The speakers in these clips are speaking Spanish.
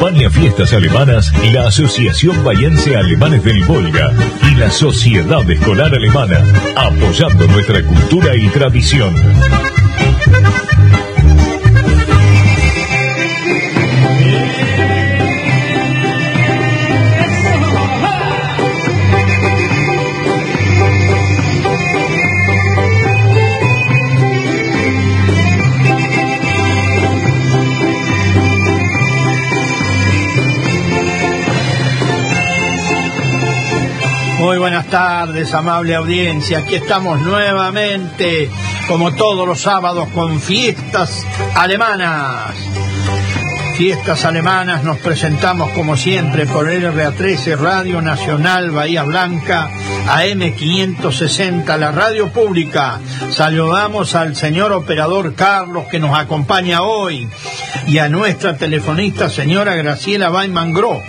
Acompaña fiestas alemanas la Asociación Bayense Alemanes del Volga y la Sociedad Escolar Alemana, apoyando nuestra cultura y tradición. Muy buenas tardes, amable audiencia. Aquí estamos nuevamente, como todos los sábados, con fiestas alemanas. Fiestas alemanas nos presentamos como siempre por RA13 Radio Nacional Bahía Blanca AM560, la radio pública. Saludamos al señor operador Carlos que nos acompaña hoy y a nuestra telefonista señora Graciela Weiman Gro,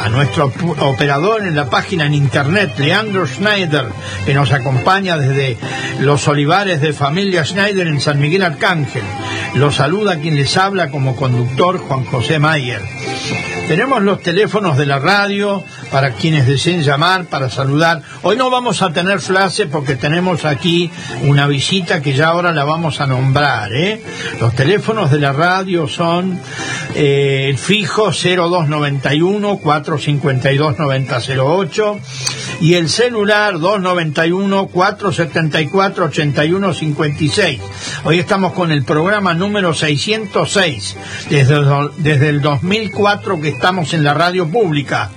a nuestro operador en la página en internet Leandro Schneider que nos acompaña desde los olivares de familia Schneider en San Miguel Arcángel. Lo saluda quien les habla como conductor Juan José Mayer. Tenemos los teléfonos de la radio para quienes deseen llamar, para saludar. Hoy no vamos a tener frase porque tenemos aquí una visita que ya ahora la vamos a nombrar. ¿eh? Los teléfonos de la radio son eh, el fijo 0291 452 9008 y el celular 291 474 8156. Hoy estamos con el programa número 606 desde, desde el 2004 que estamos en la radio pública.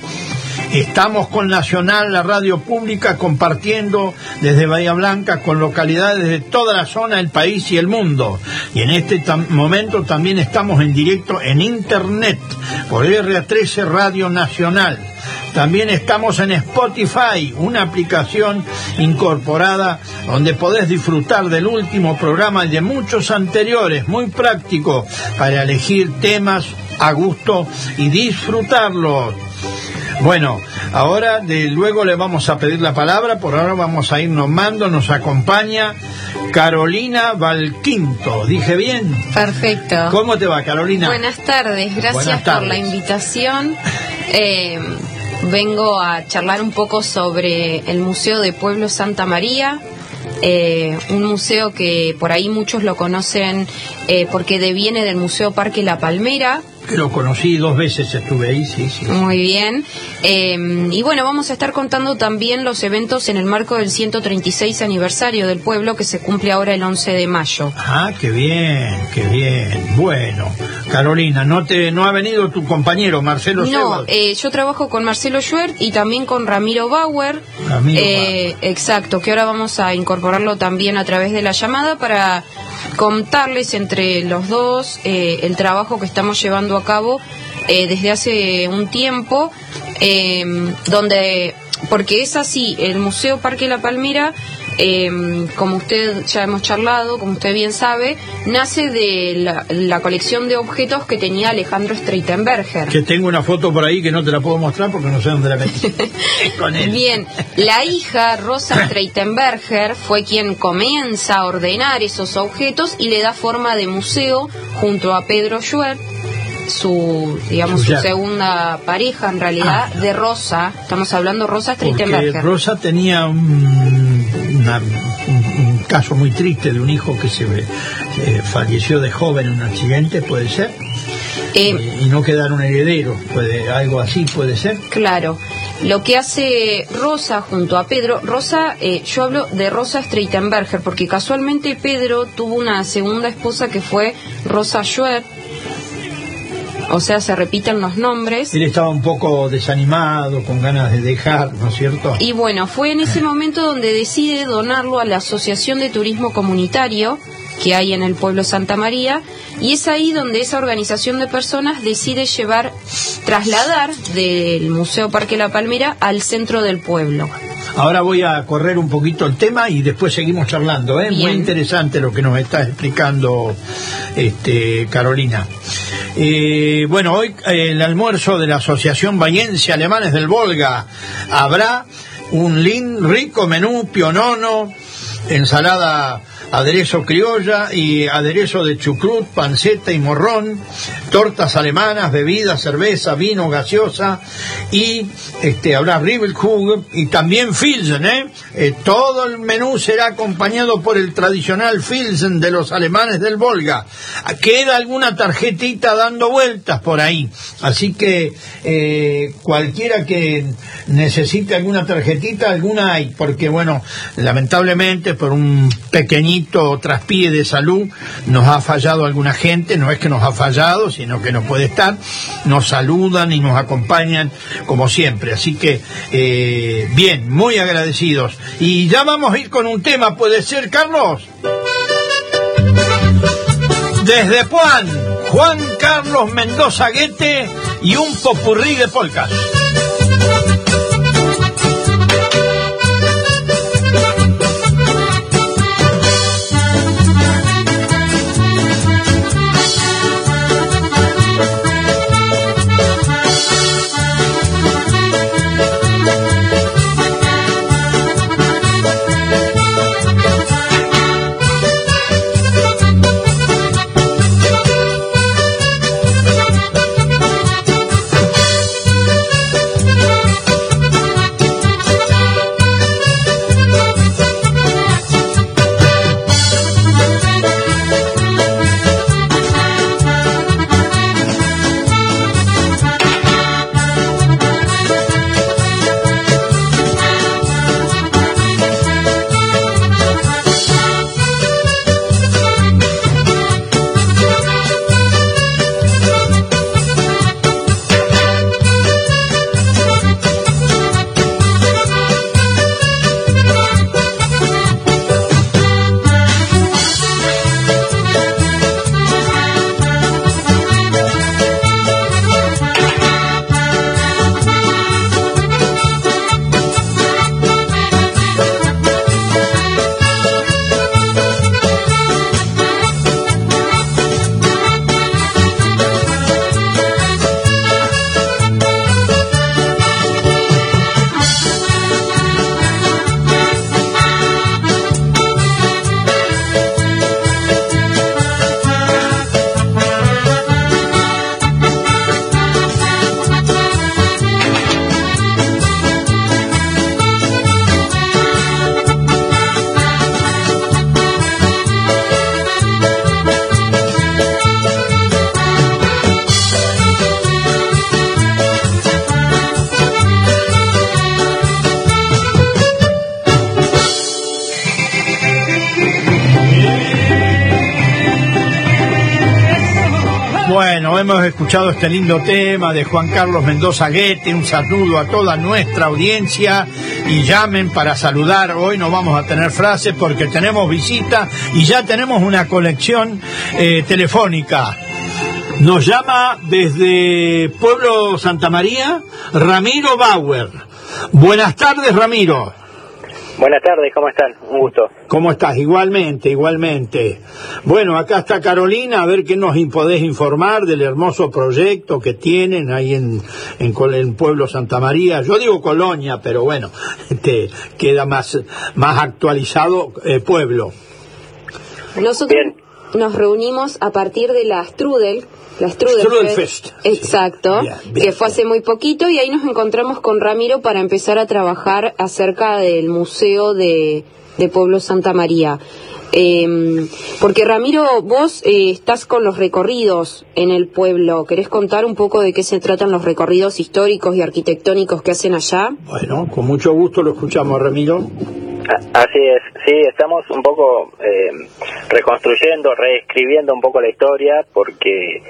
Estamos con Nacional, la radio pública, compartiendo desde Bahía Blanca con localidades de toda la zona, el país y el mundo. Y en este momento también estamos en directo en Internet por RA13 Radio Nacional. También estamos en Spotify, una aplicación incorporada donde podés disfrutar del último programa y de muchos anteriores, muy práctico para elegir temas a gusto y disfrutarlos. Bueno, ahora de luego le vamos a pedir la palabra, por ahora vamos a ir nomando, nos acompaña Carolina Valquinto, ¿dije bien? Perfecto. ¿Cómo te va, Carolina? Buenas tardes, gracias por la invitación. Eh, vengo a charlar un poco sobre el Museo de Pueblo Santa María, eh, un museo que por ahí muchos lo conocen eh, porque deviene del Museo Parque La Palmera, lo conocí dos veces, estuve ahí, sí, sí. Muy bien. Eh, y bueno, vamos a estar contando también los eventos en el marco del 136 aniversario del pueblo que se cumple ahora el 11 de mayo. Ah, qué bien, qué bien. Bueno, Carolina, ¿no te no ha venido tu compañero Marcelo No, eh, yo trabajo con Marcelo Schwert y también con Ramiro Bauer. Ramiro eh, Exacto, que ahora vamos a incorporarlo también a través de la llamada para contarles entre los dos eh, el trabajo que estamos llevando a cabo eh, desde hace un tiempo, eh, donde, porque es así, el Museo Parque La Palmera eh, como usted ya hemos charlado, como usted bien sabe, nace de la, colección de objetos que tenía Alejandro Streitenberger. Que tengo una foto por ahí que no te la puedo mostrar porque no sé dónde la metí. Con él. Bien, la hija Rosa Streitenberger fue quien comienza a ordenar esos objetos y le da forma de museo junto a Pedro Schwer su digamos su, segunda pareja en realidad ah. de Rosa estamos hablando Rosa Streitenberger Rosa tenía un un, caso muy triste de un hijo que se eh, falleció de joven en un accidente, ¿puede ser? Eh, y no quedar un heredero, puede, algo así puede ser. Claro. Lo que hace Rosa junto a Pedro, Rosa, eh, yo hablo de Rosa Streitenberger, porque casualmente Pedro tuvo una segunda esposa que fue Rosa Schwer, o sea, se repiten los nombres. Él estaba un poco desanimado, con ganas de dejar, ¿no es cierto? Y bueno, fue en ese momento donde decide donarlo a la Asociación de Turismo Comunitario que hay en el pueblo Santa María, y es ahí donde esa organización de personas decide llevar, trasladar del Museo Parque La Palmera al centro del pueblo. Ahora voy a correr un poquito el tema y después seguimos charlando. ¿eh? Muy interesante lo que nos está explicando este, Carolina. Eh, bueno, hoy eh, el almuerzo de la Asociación Bayense Alemanes del Volga. Habrá un rico menú pionono, ensalada aderezo criolla y aderezo de chucrut, panceta y morrón, tortas alemanas, bebidas, cerveza, vino, gaseosa y este, habrá Riebelkugel y también Filsen, ¿eh? ¿eh? Todo el menú será acompañado por el tradicional Filsen de los alemanes del Volga. Queda alguna tarjetita dando vueltas por ahí, así que eh, cualquiera que necesite alguna tarjetita, alguna hay, porque bueno, lamentablemente por un pequeñito traspié de salud nos ha fallado alguna gente, no es que nos ha fallado, sino que no puede estar, nos saludan y nos acompañan como siempre, así que eh, bien, muy agradecidos. Y ya vamos a ir con un tema, ¿puede ser, Carlos? Desde Juan, Juan Carlos Mendoza Guete y un popurrí de polcas. Hemos escuchado este lindo tema de Juan Carlos Mendoza Guete, un saludo a toda nuestra audiencia y llamen para saludar. Hoy no vamos a tener frases porque tenemos visita y ya tenemos una colección eh, telefónica. Nos llama desde Pueblo Santa María Ramiro Bauer. Buenas tardes, Ramiro. Buenas tardes, ¿cómo están? Un gusto. ¿Cómo estás? Igualmente, igualmente. Bueno, acá está Carolina, a ver qué nos podés informar del hermoso proyecto que tienen ahí en, en, el pueblo Santa María. Yo digo Colonia, pero bueno, este, queda más, más actualizado eh, pueblo. Nosotros nos reunimos a partir de la Strudel, la Strudel, Fest. Exacto, que fue hace muy poquito y ahí nos encontramos con Ramiro para empezar a trabajar acerca del Museo de, Pueblo Santa María. Em, porque Ramiro, vos eh, estás con los recorridos en el pueblo. ¿Querés contar un poco de qué se tratan los recorridos históricos y arquitectónicos que hacen allá? Bueno, con mucho gusto lo escuchamos, Ramiro. Así es, sí, estamos un poco eh, reconstruyendo, reescribiendo un poco la historia porque,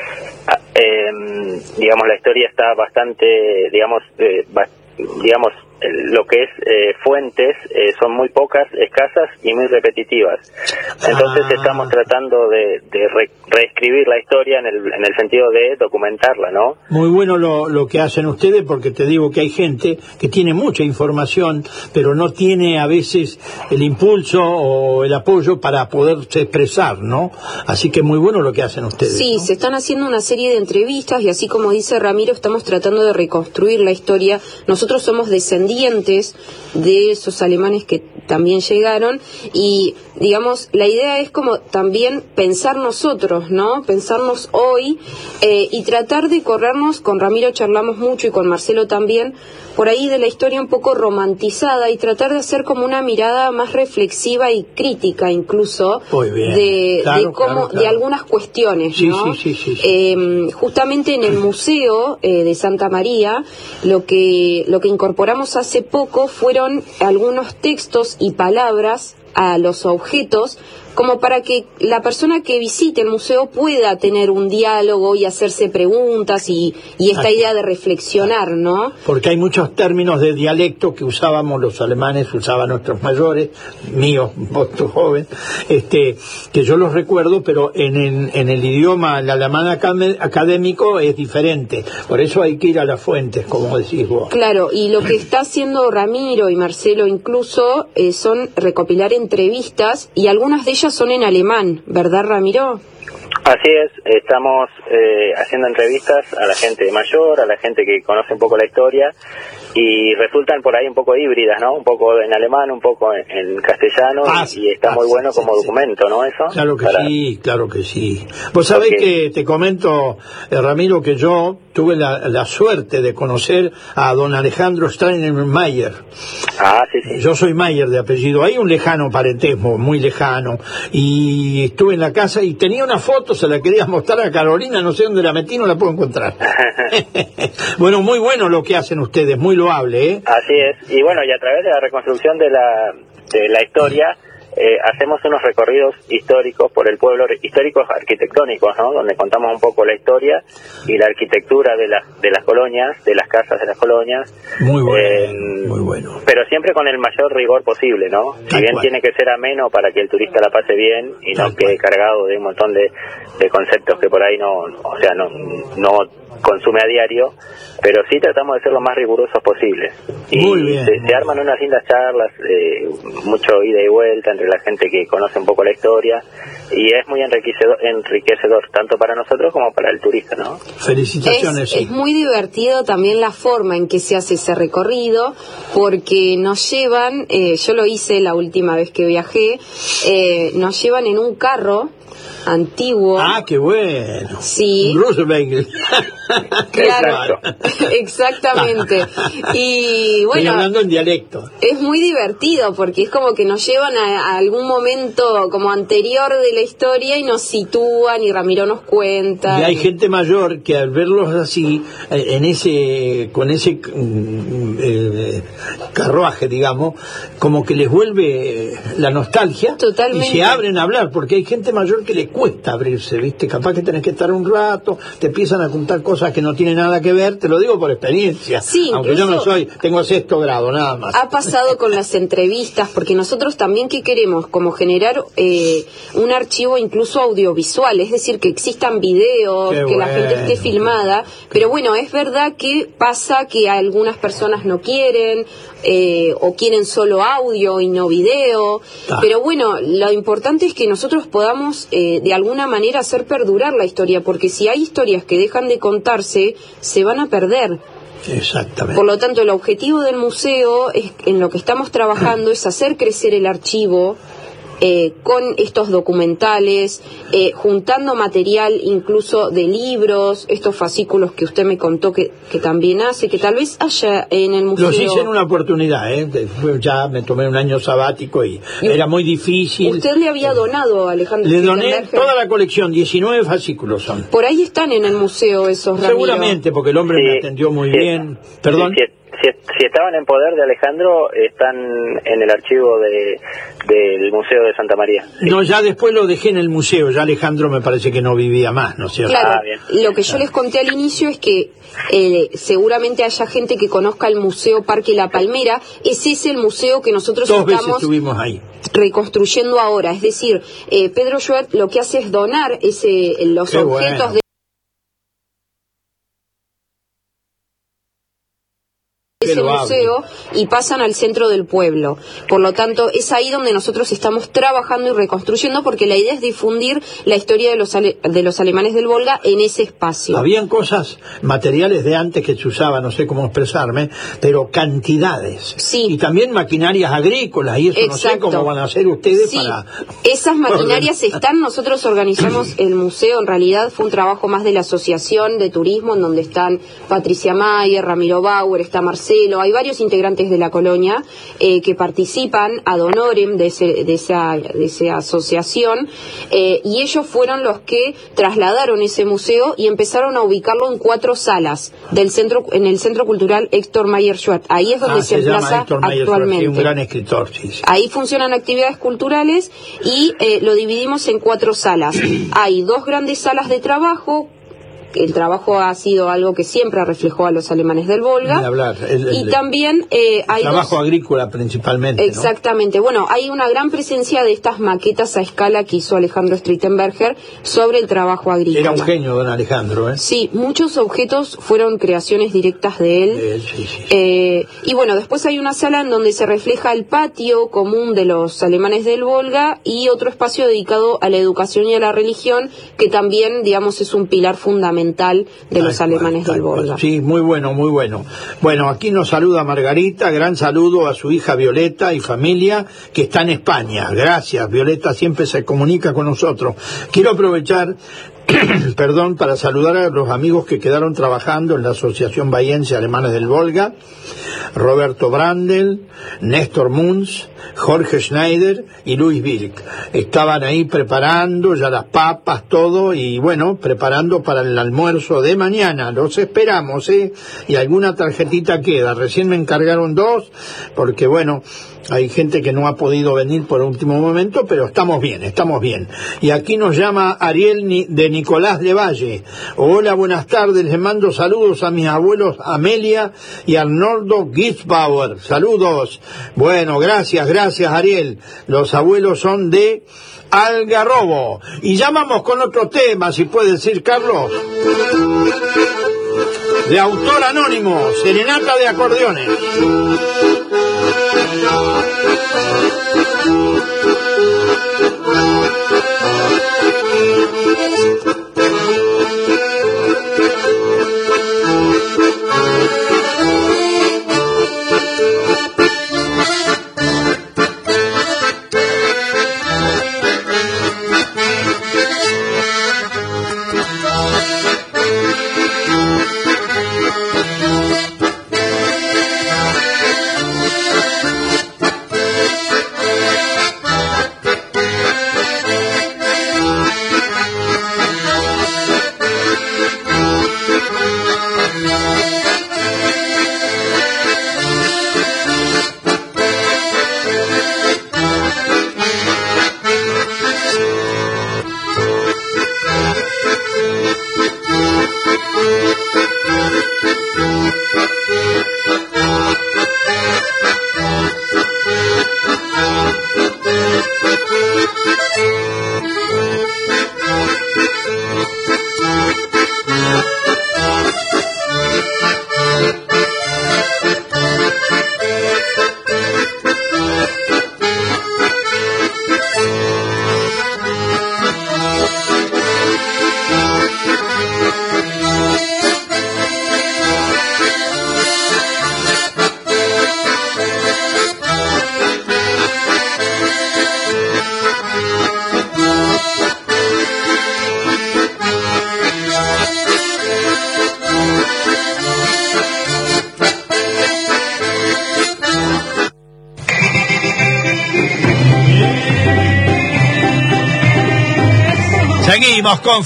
ah, em, digamos, la historia está bastante, digamos, eh, digamos, lo que es eh, fuentes eh, son muy pocas, escasas y muy repetitivas. Entonces ah. estamos tratando de, reescribir la historia en el, en el sentido de documentarla, ¿no? Muy bueno lo, lo que hacen ustedes porque te digo que hay gente que tiene mucha información, pero no tiene a veces el impulso o el apoyo para poderse expresar, ¿no? Así que muy bueno lo que hacen ustedes. Sí, se están haciendo una serie de entrevistas y así como dice Ramiro, estamos tratando de reconstruir la historia. Nosotros somos descendientes de esos alemanes que también llegaron y digamos la idea es como también pensar nosotros, ¿no? Pensarnos hoy eh, y tratar de corrernos, con Ramiro charlamos mucho y con Marcelo también, por ahí de la historia un poco romantizada y tratar de hacer como una mirada más reflexiva y crítica incluso de, cómo, de algunas cuestiones, ¿no? Em, justamente en el museo eh, de Santa María lo que lo que incorporamos hace poco fueron algunos textos y palabras a los objetos como para que la persona que visite el museo pueda tener un diálogo y hacerse preguntas y, y esta idea de reflexionar, ¿no? Porque hay muchos términos de dialecto que usábamos los alemanes, usaban nuestros mayores, míos, vos joven, este, que yo los recuerdo, pero en, en, el idioma, el alemán académico es diferente. Por eso hay que ir a las fuentes, como decís vos. Claro, y lo que está haciendo Ramiro y Marcelo incluso eh, son recopilar entrevistas y algunas de ellas son en alemán, ¿verdad, Ramiro? Así es, estamos eh, haciendo entrevistas a la gente mayor, a la gente que conoce un poco la historia y resultan por ahí un poco híbridas, ¿no? Un poco en alemán, un poco en, castellano ah, y, está muy bueno como documento, ¿no? Eso. Claro que sí, claro que sí. Vos sabés que te comento, eh, Ramiro, que yo tuve la, suerte de conocer a don Alejandro Steinmeier. Ah, sí, sí. Yo soy Mayer de apellido. Hay un lejano parentesmo, muy lejano. Y estuve en la casa y tenía una foto, se la quería mostrar a Carolina, no sé dónde la metí, no la puedo encontrar. bueno, muy bueno lo que hacen ustedes, muy loable, ¿eh? Así es. Y bueno, y a través de la reconstrucción de la, de la historia eh, hacemos unos recorridos históricos por el pueblo, históricos arquitectónicos, ¿no? Donde contamos un poco la historia y la arquitectura de, las de las colonias, de las casas de las colonias. Muy bueno, eh, muy bueno. Pero siempre con el mayor rigor posible, ¿no? Si bien tiene que ser ameno para que el turista la pase bien y no quede cargado de un montón de, de conceptos que por ahí no, o sea, no, no consume a diario, pero sí tratamos de ser lo más rigurosos posible. Y Se, arman unas lindas charlas, eh, mucho ida y vuelta entre la gente que conoce un poco la historia y es muy enriquecedor, enriquecedor tanto para nosotros como para el turista, ¿no? Felicitaciones. Es, muy divertido también la forma en que se hace ese recorrido porque nos llevan, eh, yo lo hice la última vez que viajé, eh, nos llevan en un carro antiguo. Ah, qué bueno. Sí. Roosevelt. claro, exactamente. Y bueno, hablando en dialecto. Es muy divertido porque es como que nos llevan a, algún momento como anterior de la historia y nos sitúan y Ramiro nos cuenta. Y hay gente mayor que al verlos así, eh, en ese, con ese mm, eh, carruaje, digamos, como que les vuelve la nostalgia Totalmente. y se abren a hablar porque hay gente mayor que le cuesta abrirse, ¿viste? Capaz que tenés que estar un rato, te empiezan a contar cosas que no tienen nada que ver, te lo digo por experiencia. Sí, aunque yo no soy, tengo sexto grado, nada más. Ha pasado con las entrevistas, porque nosotros también ¿qué queremos, como generar eh, un archivo incluso audiovisual, es decir, que existan videos, que la gente esté filmada, pero bueno, es verdad que pasa que algunas personas no quieren, eh, o quieren solo audio y no video. Pero bueno, lo importante es que nosotros podamos eh, de alguna manera hacer perdurar la historia, porque si hay historias que dejan de contarse, se van a perder. Exactamente. Por lo tanto, el objetivo del museo, es, en lo que estamos trabajando, es hacer crecer el archivo, eh, con estos documentales, eh, juntando material incluso de libros, estos fascículos que usted me contó que, que también hace, que tal vez haya en el museo. Los hice en una oportunidad, ¿eh? ya me tomé un año sabático y, era muy difícil. ¿Usted le había donado a Alejandro? Le doné toda la colección, 19 fascículos son. Por ahí están en el museo esos, Seguramente, porque el hombre me atendió muy bien. Perdón si, estaban en poder de Alejandro, están en el archivo de, del Museo de Santa María. No, ya después lo dejé en el museo, ya Alejandro me parece que no vivía más, ¿no es cierto? Claro, ah, lo que yo les conté al inicio es que eh, seguramente haya gente que conozca el Museo Parque La Palmera, ese es el museo que nosotros estamos ahí. reconstruyendo ahora, es decir, eh, Pedro Schubert lo que hace es donar ese, los objetos de so a museo y pasan al centro del pueblo. Por lo tanto, es ahí donde nosotros estamos trabajando y reconstruyendo porque la idea es difundir la historia de los, de los alemanes del Volga en ese espacio. Habían cosas, materiales de antes que se usaban, no sé cómo expresarme, pero cantidades. Sí. Y también maquinarias agrícolas y eso no sé cómo van a hacer ustedes sí. Esas maquinarias están, nosotros organizamos el museo, en realidad fue un trabajo más de la Asociación de Turismo, en donde están Patricia Mayer, Ramiro Bauer, está Marcelo, hay varios integrantes de la colonia eh, que participan ad honorem de, de, esa, de esa asociación eh, y ellos fueron los que trasladaron ese museo y empezaron a ubicarlo en cuatro salas del centro en el Centro Cultural Héctor Mayer Schwartz. Ahí es donde ah, se, emplaza actualmente. un gran escritor, sí, Ahí funcionan actividades culturales y eh, lo dividimos en cuatro salas. Hay dos grandes salas de trabajo, el trabajo ha sido algo que siempre reflejó a los alemanes del Volga. y también eh, hay... Trabajo agrícola principalmente. Exactamente. Bueno, hay una gran presencia de estas maquetas a escala que hizo Alejandro Streitenberger sobre el trabajo agrícola. Era un genio, don Alejandro. ¿eh? Sí, muchos objetos fueron creaciones directas de él. Eh, y bueno, después hay una sala en donde se refleja el patio común de los alemanes del Volga y otro espacio dedicado a la educación y a la religión, que también, digamos, es un pilar fundamental de los alemanes del Volga. Sí, muy bueno, muy bueno. Bueno, aquí nos saluda Margarita, gran saludo a su hija Violeta y familia que está en España. Gracias, Violeta siempre se comunica con nosotros. Quiero aprovechar perdón, para saludar a los amigos que quedaron trabajando en la Asociación Bahiense Alemanes del Volga, Roberto Brandel, Néstor Munz, Jorge Schneider y Luis Vilk. Estaban ahí preparando ya las papas, todo, y bueno, preparando para el almuerzo de mañana. Los esperamos, ¿eh? Y alguna tarjetita queda. Recién me encargaron dos, porque bueno, hay gente que no ha podido venir por último momento, pero estamos bien, estamos bien. Y aquí nos llama Ariel de Nicolás de Valle. Hola, buenas tardes. Les mando saludos a mis abuelos Amelia y Arnoldo Gisbauer. Saludos. Bueno, gracias, gracias Ariel. Los abuelos son de Algarrobo. Y llamamos con otro tema, si puede decir Carlos. De autor anónimo, Serenata de Acordeones.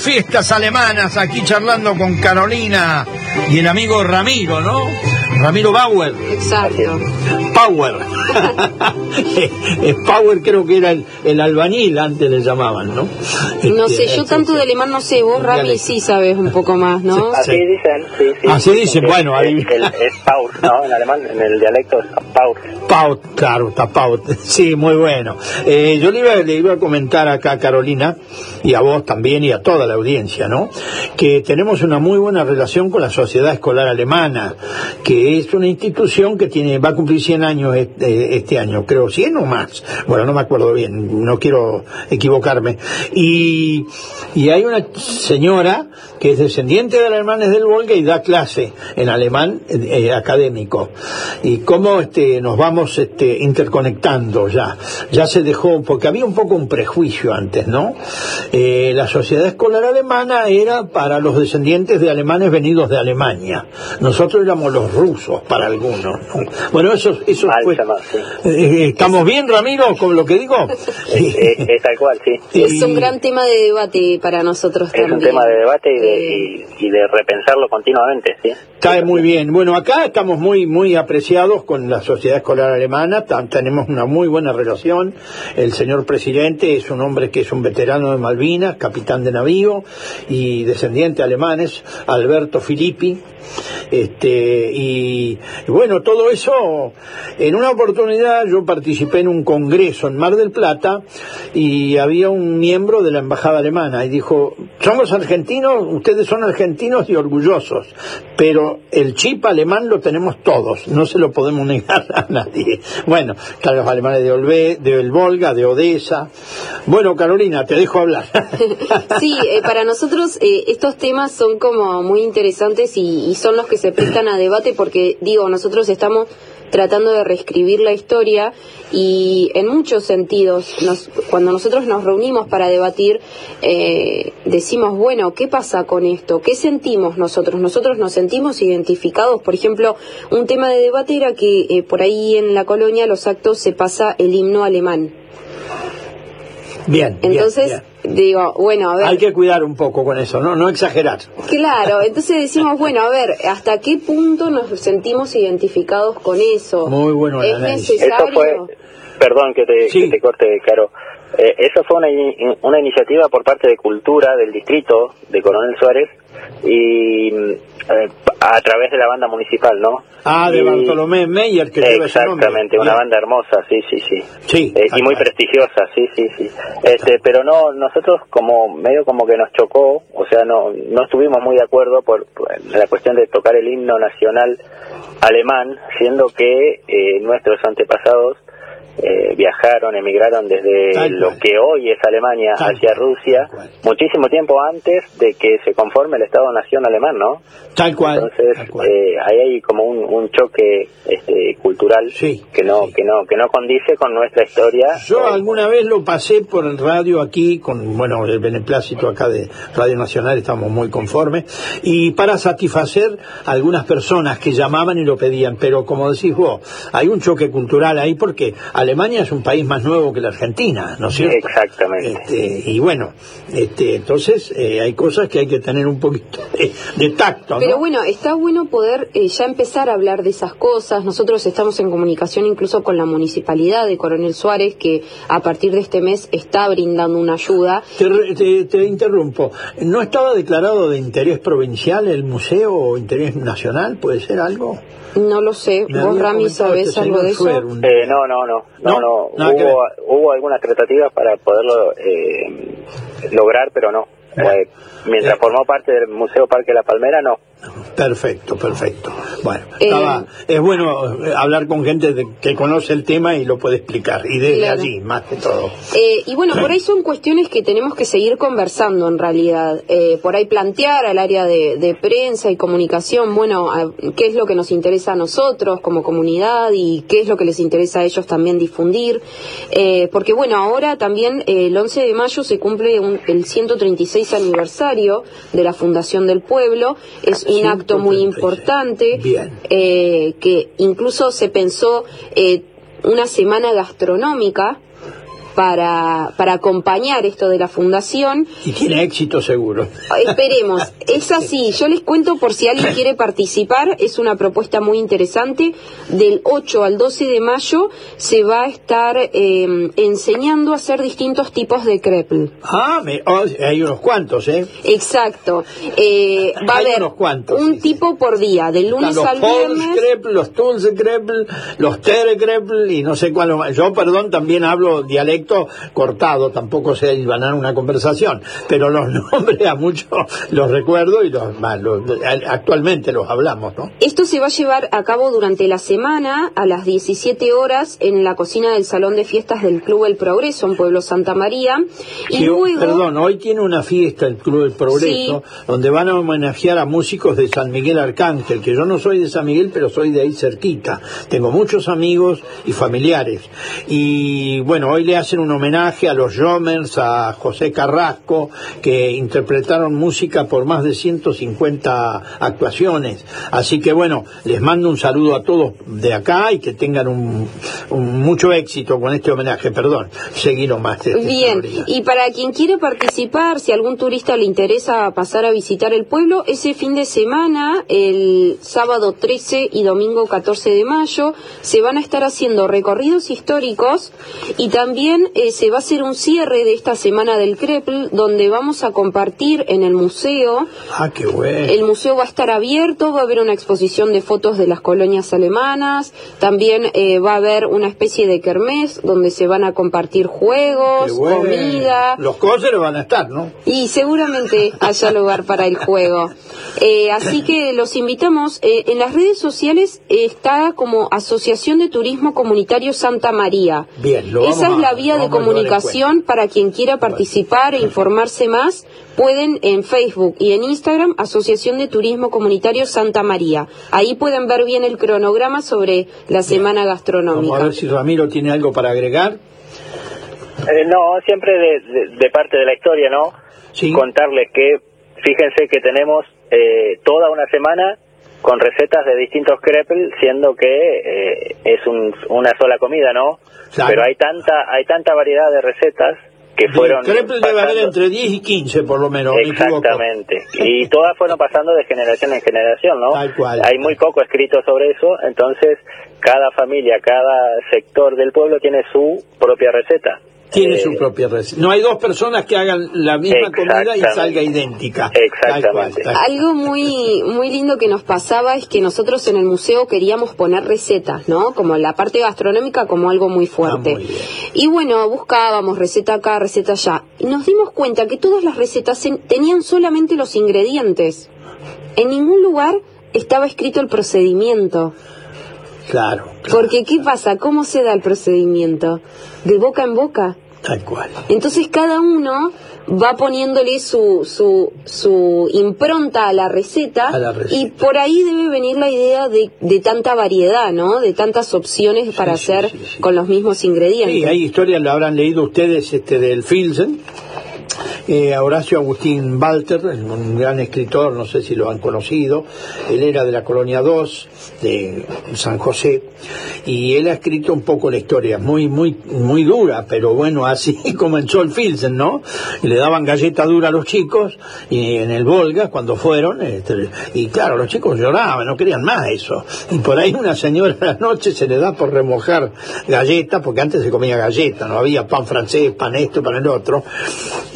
Fiestas alemanas, aquí charlando con Carolina y el amigo Ramiro, ¿no? Ramiro Bauer. Exacto. Power. Power creo que era el, albañil, antes le llamaban, ¿no? No sé, yo tanto de alemán no sé, vos Rami sí sabes un poco más, ¿no? Así dicen, sí, sí. Así dicen, bueno, ahí... es Paul, ¿no? En alemán, en el dialecto es Paul. Paul, claro, está Paul. Sí, muy bueno. Eh, yo le iba, le iba a comentar acá a Carolina, y a vos también, y a toda la audiencia, ¿no? Que tenemos una muy buena relación con la sociedad escolar alemana, que que es una institución que tiene va a cumplir 100 años este, este, año, creo 100 o más. Bueno, no me acuerdo bien, no quiero equivocarme. Y, y hay una señora que es descendiente de alemanes del Volga y da clase en alemán eh, académico. Y cómo este, nos vamos este, interconectando ya. Ya se dejó, porque había un poco un prejuicio antes, ¿no? Eh, la sociedad escolar alemana era para los descendientes de alemanes venidos de Alemania. Nosotros éramos los rusos para algunos. Bueno, eso, eso fue... Eh, ¿Estamos bien, Ramiro, con lo que digo? Es, tal cual, sí. Es un gran tema de debate para nosotros también. Es un tema de debate y de, y, de repensarlo continuamente, sí. Cae muy bien. Bueno, acá estamos muy, muy apreciados con la sociedad escolar alemana, tenemos una muy buena relación. El señor presidente es un hombre que es un veterano de Malvinas, capitán de navío y descendiente alemanes, Alberto Filippi, este, y, bueno, todo eso, en una oportunidad yo participé en un congreso en Mar del Plata y había un miembro de la embajada alemana y dijo, somos argentinos, ustedes son argentinos y orgullosos, pero el chip alemán lo tenemos todos, no se lo podemos negar a nadie. Bueno, están los alemanes de Olve, de Volga, de Odessa. Bueno, Carolina, te dejo hablar. sí, eh, para nosotros eh, estos temas son como muy interesantes y son los que se prestan a debate porque, digo, nosotros estamos tratando de reescribir la historia y en muchos sentidos, cuando nosotros nos reunimos para debatir, eh, decimos, bueno, ¿qué pasa con esto? ¿Qué sentimos nosotros? Nosotros nos sentimos identificados. Por ejemplo, un tema de debate era que eh, por ahí en la colonia los actos se pasa el himno alemán. Bien. Entonces, digo, bueno, a ver. Hay que cuidar un poco con eso, ¿no? No exagerar. Claro, entonces decimos, bueno, a ver, ¿hasta qué punto nos sentimos identificados con eso? Muy bueno ¿Es necesario? perdón que te, corte, Caro. Eh, eso fue una, una iniciativa por parte de Cultura del distrito de Coronel Suárez y eh, a través de la banda municipal, ¿no? Ah, de Bartolomé Meyer, que Exactamente, una banda hermosa, sí, sí, sí. sí eh, y muy prestigiosa, sí, sí, sí. Este, pero no, nosotros como medio como que nos chocó, o sea, no, no estuvimos muy de acuerdo por, la cuestión de tocar el himno nacional alemán, siendo que eh, nuestros antepasados eh, viajaron, emigraron desde lo que hoy es Alemania hacia Rusia, muchísimo tiempo antes de que se conforme el Estado-Nación alemán, ¿no? Tal cual. Entonces, Eh, ahí hay como un, choque este, cultural que no que no que no condice con nuestra historia. Yo alguna vez lo pasé por el radio aquí, con bueno el beneplácito acá de Radio Nacional, estamos muy conformes, y para satisfacer a algunas personas que llamaban y lo pedían, pero como decís vos, hay un choque cultural ahí porque Alemania es un país más nuevo que la Argentina, ¿no es cierto? Exactamente. Este, y bueno, este, entonces eh, hay cosas que hay que tener un poquito de, tacto. ¿no? Pero bueno, está bueno poder eh, ya empezar a hablar de esas cosas. Nosotros estamos en comunicación incluso con la municipalidad de Coronel Suárez, que a partir de este mes está brindando una ayuda. Te, te interrumpo. ¿No estaba declarado de interés provincial el museo o interés nacional? ¿Puede ser algo? No lo sé. ¿Vos, Rami, sabés este algo de eso? Eh, no, no, no. No, no. Hubo, hubo algunas tratativas para poderlo eh, lograr, pero no. Eh, mientras formó parte del Museo Parque La Palmera, no. Perfecto, perfecto. Bueno, eh, es bueno eh, hablar con gente que conoce el tema y lo puede explicar, y desde allí, más que todo. Eh, y bueno, por ahí son cuestiones que tenemos que seguir conversando en realidad. por ahí plantear al área de, prensa y comunicación, bueno, qué es lo que nos interesa a nosotros como comunidad y qué es lo que les interesa a ellos también difundir. porque bueno, ahora también el 11 de mayo se cumple el 136 aniversario de la Fundación del Pueblo. Es un acto muy importante, eh, que incluso se pensó eh, una semana gastronómica para, para acompañar esto de la fundación. Y tiene éxito seguro. Esperemos. Es así. Yo les cuento por si alguien quiere participar. Es una propuesta muy interesante. Del 8 al 12 de mayo se va a estar em, enseñando a hacer distintos tipos de crepe. Ah, oh, hay unos cuantos, ¿eh? Exacto. Eh, va a haber un tipo por día, del lunes al viernes. Crepe, los Tulse crepe, los Tere crepe y no sé cuál. Yo, perdón, también hablo dialecto cortado, tampoco se iban a una conversación, pero los nombres a muchos los recuerdo y los, actualmente los hablamos, ¿no? Esto se va a llevar a cabo durante la semana a las 17 horas en la cocina del Salón de Fiestas del Club El Progreso en Pueblo Santa María. Y luego... Perdón, hoy tiene una fiesta el Club El Progreso donde van a homenajear a músicos de San Miguel Arcángel, que yo no soy de San Miguel, pero soy de ahí cerquita. Tengo muchos amigos y familiares. Y bueno, hoy le hacen un homenaje a los Jomers, a José Carrasco, que interpretaron música por más de 150 actuaciones. Así que bueno, les mando un saludo a todos de acá y que tengan un, mucho éxito con este homenaje. Perdón, seguimos más. Este Bien, y para quien quiere participar, si algún turista le interesa pasar a visitar el pueblo, ese fin de semana, el sábado 13 y domingo 14 de mayo, se van a estar haciendo recorridos históricos y también eh, se va a hacer un cierre de esta semana del Krepl, donde vamos a compartir en el museo. Ah, qué bueno. El museo va a estar abierto, va a haber una exposición de fotos de las colonias alemanas, también eh, va a haber una especie de kermés donde se van a compartir juegos, comida. Los cóceres van a estar, ¿no? Y seguramente haya lugar para el juego. Eh, así que los invitamos. En las redes sociales está como Asociación de Turismo Comunitario Santa María. Bien, lo Esa es la vía de comunicación para quien quiera participar e informarse más. Pueden en Facebook y en Instagram Asociación de Turismo Comunitario Santa María. Ahí pueden ver bien el cronograma sobre la semana gastronómica. Vamos a ver si Ramiro tiene algo para agregar. Eh, no, siempre de, parte de la historia, ¿no? Contarles que, fíjense que tenemos eh, toda una semana con recetas de distintos crepes, siendo que eh, es una sola comida, ¿no? Pero hay tanta, hay tanta variedad de recetas que fueron... Crepes debe haber entre 10 y 15 por lo menos. Exactamente. Y todas fueron pasando de generación en generación, ¿no? Hay muy poco escrito sobre eso, entonces cada familia, cada sector del pueblo tiene su propia receta. Tiene eh, su propia receta. No hay dos personas que hagan la misma comida y salga idéntica. Exactamente. Algo muy muy lindo que nos pasaba es que nosotros en el museo queríamos poner recetas, ¿no? Como la parte gastronómica como algo muy fuerte. Ah, y bueno, buscábamos receta acá, receta allá. Y nos dimos cuenta que todas las recetas tenían solamente los ingredientes. En ningún lugar estaba escrito el procedimiento. Claro, Porque ¿qué pasa? ¿Cómo se da el procedimiento? De boca en boca. Tal cual. Entonces cada uno va poniéndole su, su, su impronta a la, receta, y por ahí debe venir la idea de, de tanta variedad, ¿no? De tantas opciones para hacer con los mismos ingredientes. Sí, hay historias, lo habrán leído ustedes este del Filsen, eh, Horacio Agustín Walter, un gran escritor, no sé si lo han conocido, él era de la Colonia 2 de San José y él ha escrito un poco la historia, muy muy muy dura, pero bueno, así comenzó el Filsen, ¿no? le daban galleta dura a los chicos y en el Volga cuando fueron, este, y claro, los chicos lloraban, no querían más eso. Y por ahí una señora a la noche se le da por remojar galletas, porque antes se comía galleta, no había pan francés, pan esto, pan el otro.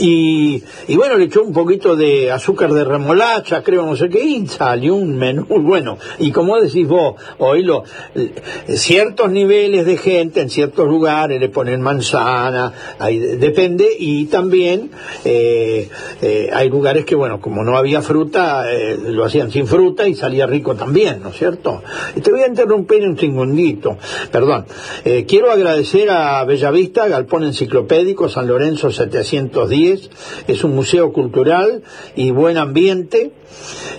Y y, bueno, le echó un poquito de azúcar de remolacha, creo, no sé qué, y salió un menú bueno. Y como decís vos, hoy lo, eh, ciertos niveles de gente en ciertos lugares le ponen manzana, ahí depende, y también eh, eh, hay lugares que, bueno, como no había fruta, lo hacían sin fruta y salía rico también, ¿no es cierto? Te voy a interrumpir un segundito, perdón. quiero agradecer a Bellavista, Galpón Enciclopédico, San Lorenzo 710, es un museo cultural y buen ambiente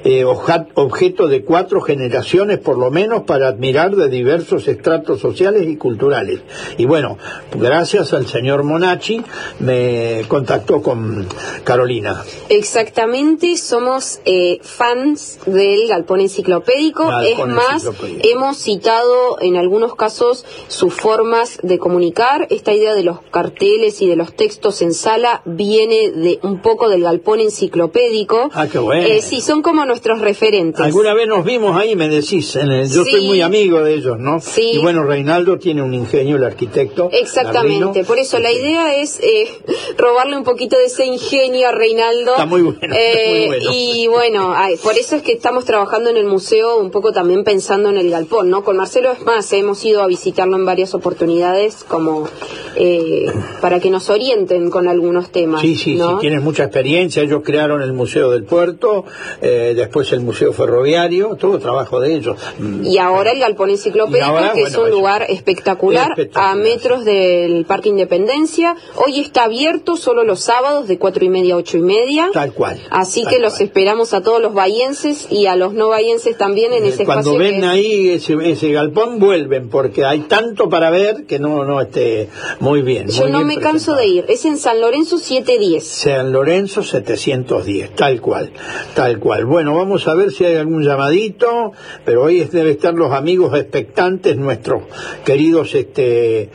eh, objeto de cuatro generaciones por lo menos para admirar de diversos estratos sociales y culturales. Y bueno, gracias al señor Monachi me contactó con Carolina. Exactamente, somos eh, fans del Galpón Enciclopédico. es más, hemos citado en algunos casos sus formas de comunicar. Esta idea de los carteles y de los textos en sala viene de un poco del galpón enciclopédico. Ah, qué bueno. Eh, sí, son como nuestros referentes. Alguna vez nos vimos ahí, me decís, yo soy muy amigo de ellos, ¿no? Sí. Y bueno, Reinaldo tiene un ingenio, el arquitecto. Exactamente, por eso la idea es eh, robarle un poquito de ese ingenio a Reinaldo. Está muy bueno. Eh, y bueno, por eso es que estamos trabajando en el museo un poco también pensando en el galpón, ¿no? Con Marcelo es más, hemos ido a visitarlo en varias oportunidades como eh, para que nos orienten con algunos temas. Sí, sí, sí, tienes mucha experiencia. Ellos crearon el Museo del Puerto, eh, después el Museo Ferroviario, todo trabajo de ellos. Y ahora el Galpón Enciclopédico, que es un lugar espectacular, a metros del Parque Independencia. Hoy está abierto solo los sábados de cuatro y media a ocho y media. Tal cual. Así que los esperamos a todos los bahienses y a los no bahienses también en ese Cuando ven ahí ese, ese galpón, vuelven, porque hay tanto para ver que no, no esté muy bien. Yo no me canso de ir. Es en San Lorenzo 710. San Lorenzo 710, tal cual, tal cual. Bueno, vamos a ver si hay algún llamadito, pero hoy debe estar los amigos expectantes, nuestros queridos este,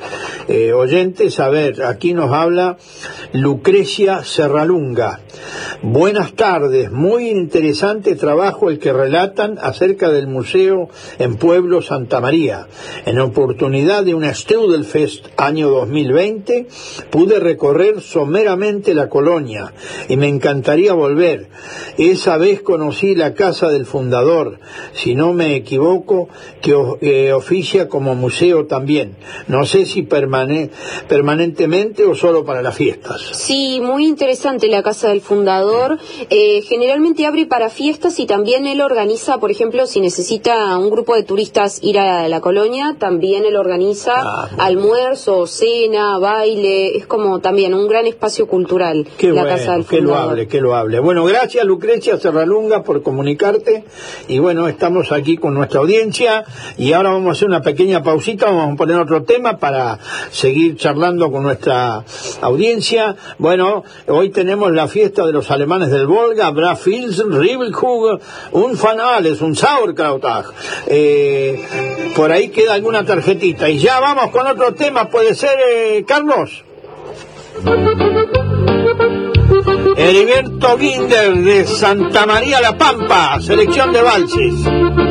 eh, oyentes. A ver, aquí nos habla Lucrecia Serralunga. Buenas tardes, muy interesante trabajo el que relatan acerca del museo en Pueblo Santa María. En oportunidad de una Studelfest año 2020 pude recorrer someramente la colonia y me encantaría volver. Esa vez conocí la casa del fundador, si no me equivoco, que eh, oficia como museo también. No sé si permanentemente o solo para las fiestas. Sí, muy interesante la casa del fundador. Eh, generalmente abre para fiestas y también él organiza, por ejemplo, si necesita un grupo de turistas ir a la colonia, también él organiza ah, almuerzo, cena, baile. Es como también un gran espacio cultural la casa del fundador. Que lo hable, que lo hable. Bueno, gracias Lucrecia Serralunga por comunicarte y bueno, estamos aquí con nuestra audiencia y ahora vamos a hacer una pequeña pausita, vamos a poner otro tema para seguir charlando con nuestra audiencia. Bueno, hoy tenemos la fiesta de los alemanes del Volga, Brafilsen, Riebelkugel, un Fanales, un Sauerkrautag. Eh, por ahí queda alguna tarjetita. Y ya vamos con otro tema, puede ser, eh, Carlos. Heriberto Ginder de Santa María La Pampa, selección de valses.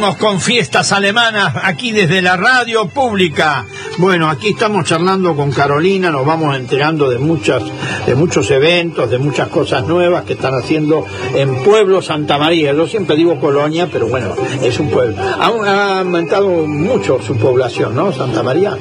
Seguimos con fiestas alemanas aquí desde la radio pública. Bueno, aquí estamos charlando con Carolina, nos vamos enterando de muchas, de muchos eventos, de muchas cosas nuevas que están haciendo en Pueblo Santa María. Yo siempre digo colonia, pero bueno, es un pueblo. Ha, aumentado mucho su población, ¿no? Santa María.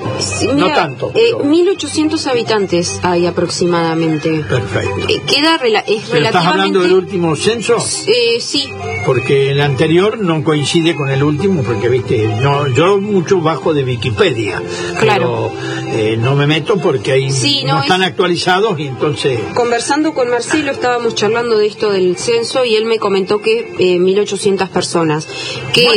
no tanto. Eh, 1800 habitantes hay aproximadamente. Perfecto. Eh, queda es relativamente... ¿Estás hablando del último censo? Eh, sí. Porque el anterior no coincide con el último porque viste no yo mucho bajo de Wikipedia claro. pero eh, no me meto porque ahí no, están actualizados y entonces conversando con Marcelo estábamos charlando de esto del censo y él me comentó que eh, 1800 personas que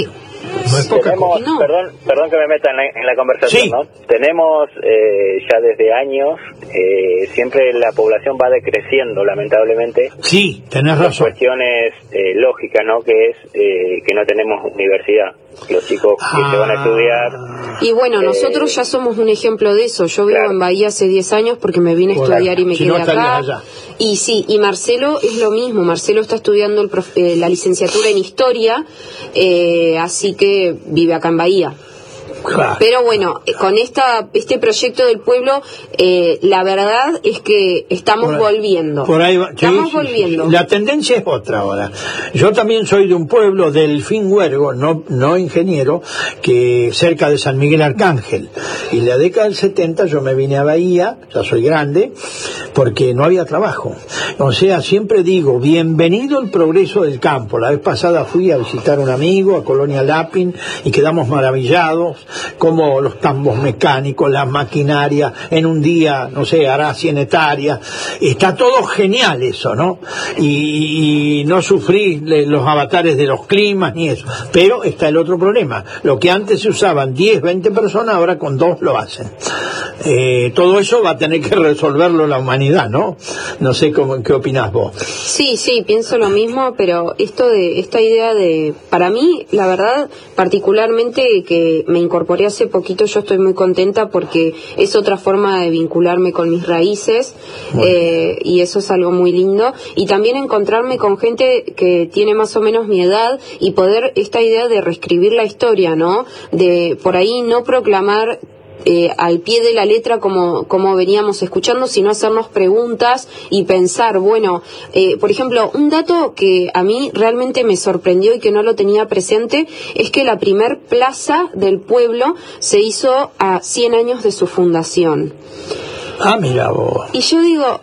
perdón, perdón que me meta en la, conversación, ¿no? Tenemos eh, ya desde años, eh, siempre la población va decreciendo, lamentablemente. Sí, tenés razón. Cuestiones eh, lógicas, ¿no? Que es que no tenemos universidad. Los chicos que se van a estudiar. Y bueno, nosotros ya somos un ejemplo de eso. Yo vivo en Bahía hace 10 años porque me vine a estudiar y me quedé acá. Y sí, y Marcelo es lo mismo. Marcelo está estudiando la licenciatura en Historia, así que vive acá en Bahía. Pero bueno, eh, con esta, este proyecto del pueblo, eh, la verdad es que estamos volviendo. Por ahí estamos volviendo. La tendencia es otra ahora. Yo también soy de un pueblo del Huergo, no, no ingeniero, que cerca de San Miguel Arcángel. Y en la década del 70 yo me vine a Bahía, ya soy grande, porque no había trabajo. O sea, siempre digo, bienvenido el progreso del campo. La vez pasada fui a visitar a un amigo, a Colonia Lapin, y quedamos maravillados como los tambos mecánicos, la maquinaria, en un día, no sé, hará 100 hectáreas. Está todo genial eso, ¿no? Y, no sufrir los avatares de los climas ni eso. Pero está el otro problema. Lo que antes se usaban 10, 20 personas, ahora con dos lo hacen. Eh, todo eso va a tener que resolverlo la humanidad, ¿no? No sé cómo, qué opinas vos. Sí, sí, pienso lo mismo, pero esto de esta idea de, para mí, la verdad, particularmente que me incorporé incorporé hace poquito, yo estoy muy contenta porque es otra forma de vincularme con mis raíces eh, y eso es algo muy lindo. Y también encontrarme con gente que tiene más o menos mi edad y poder esta idea de reescribir la historia, ¿no? De por ahí no proclamar eh, al pie de la letra como, como veníamos escuchando, sino hacernos preguntas y pensar, bueno, eh, por ejemplo, un dato que a mí realmente me sorprendió y que no lo tenía presente es que la primer plaza del pueblo se hizo a 100 años de su fundación. Ah, mira vos. Y yo digo,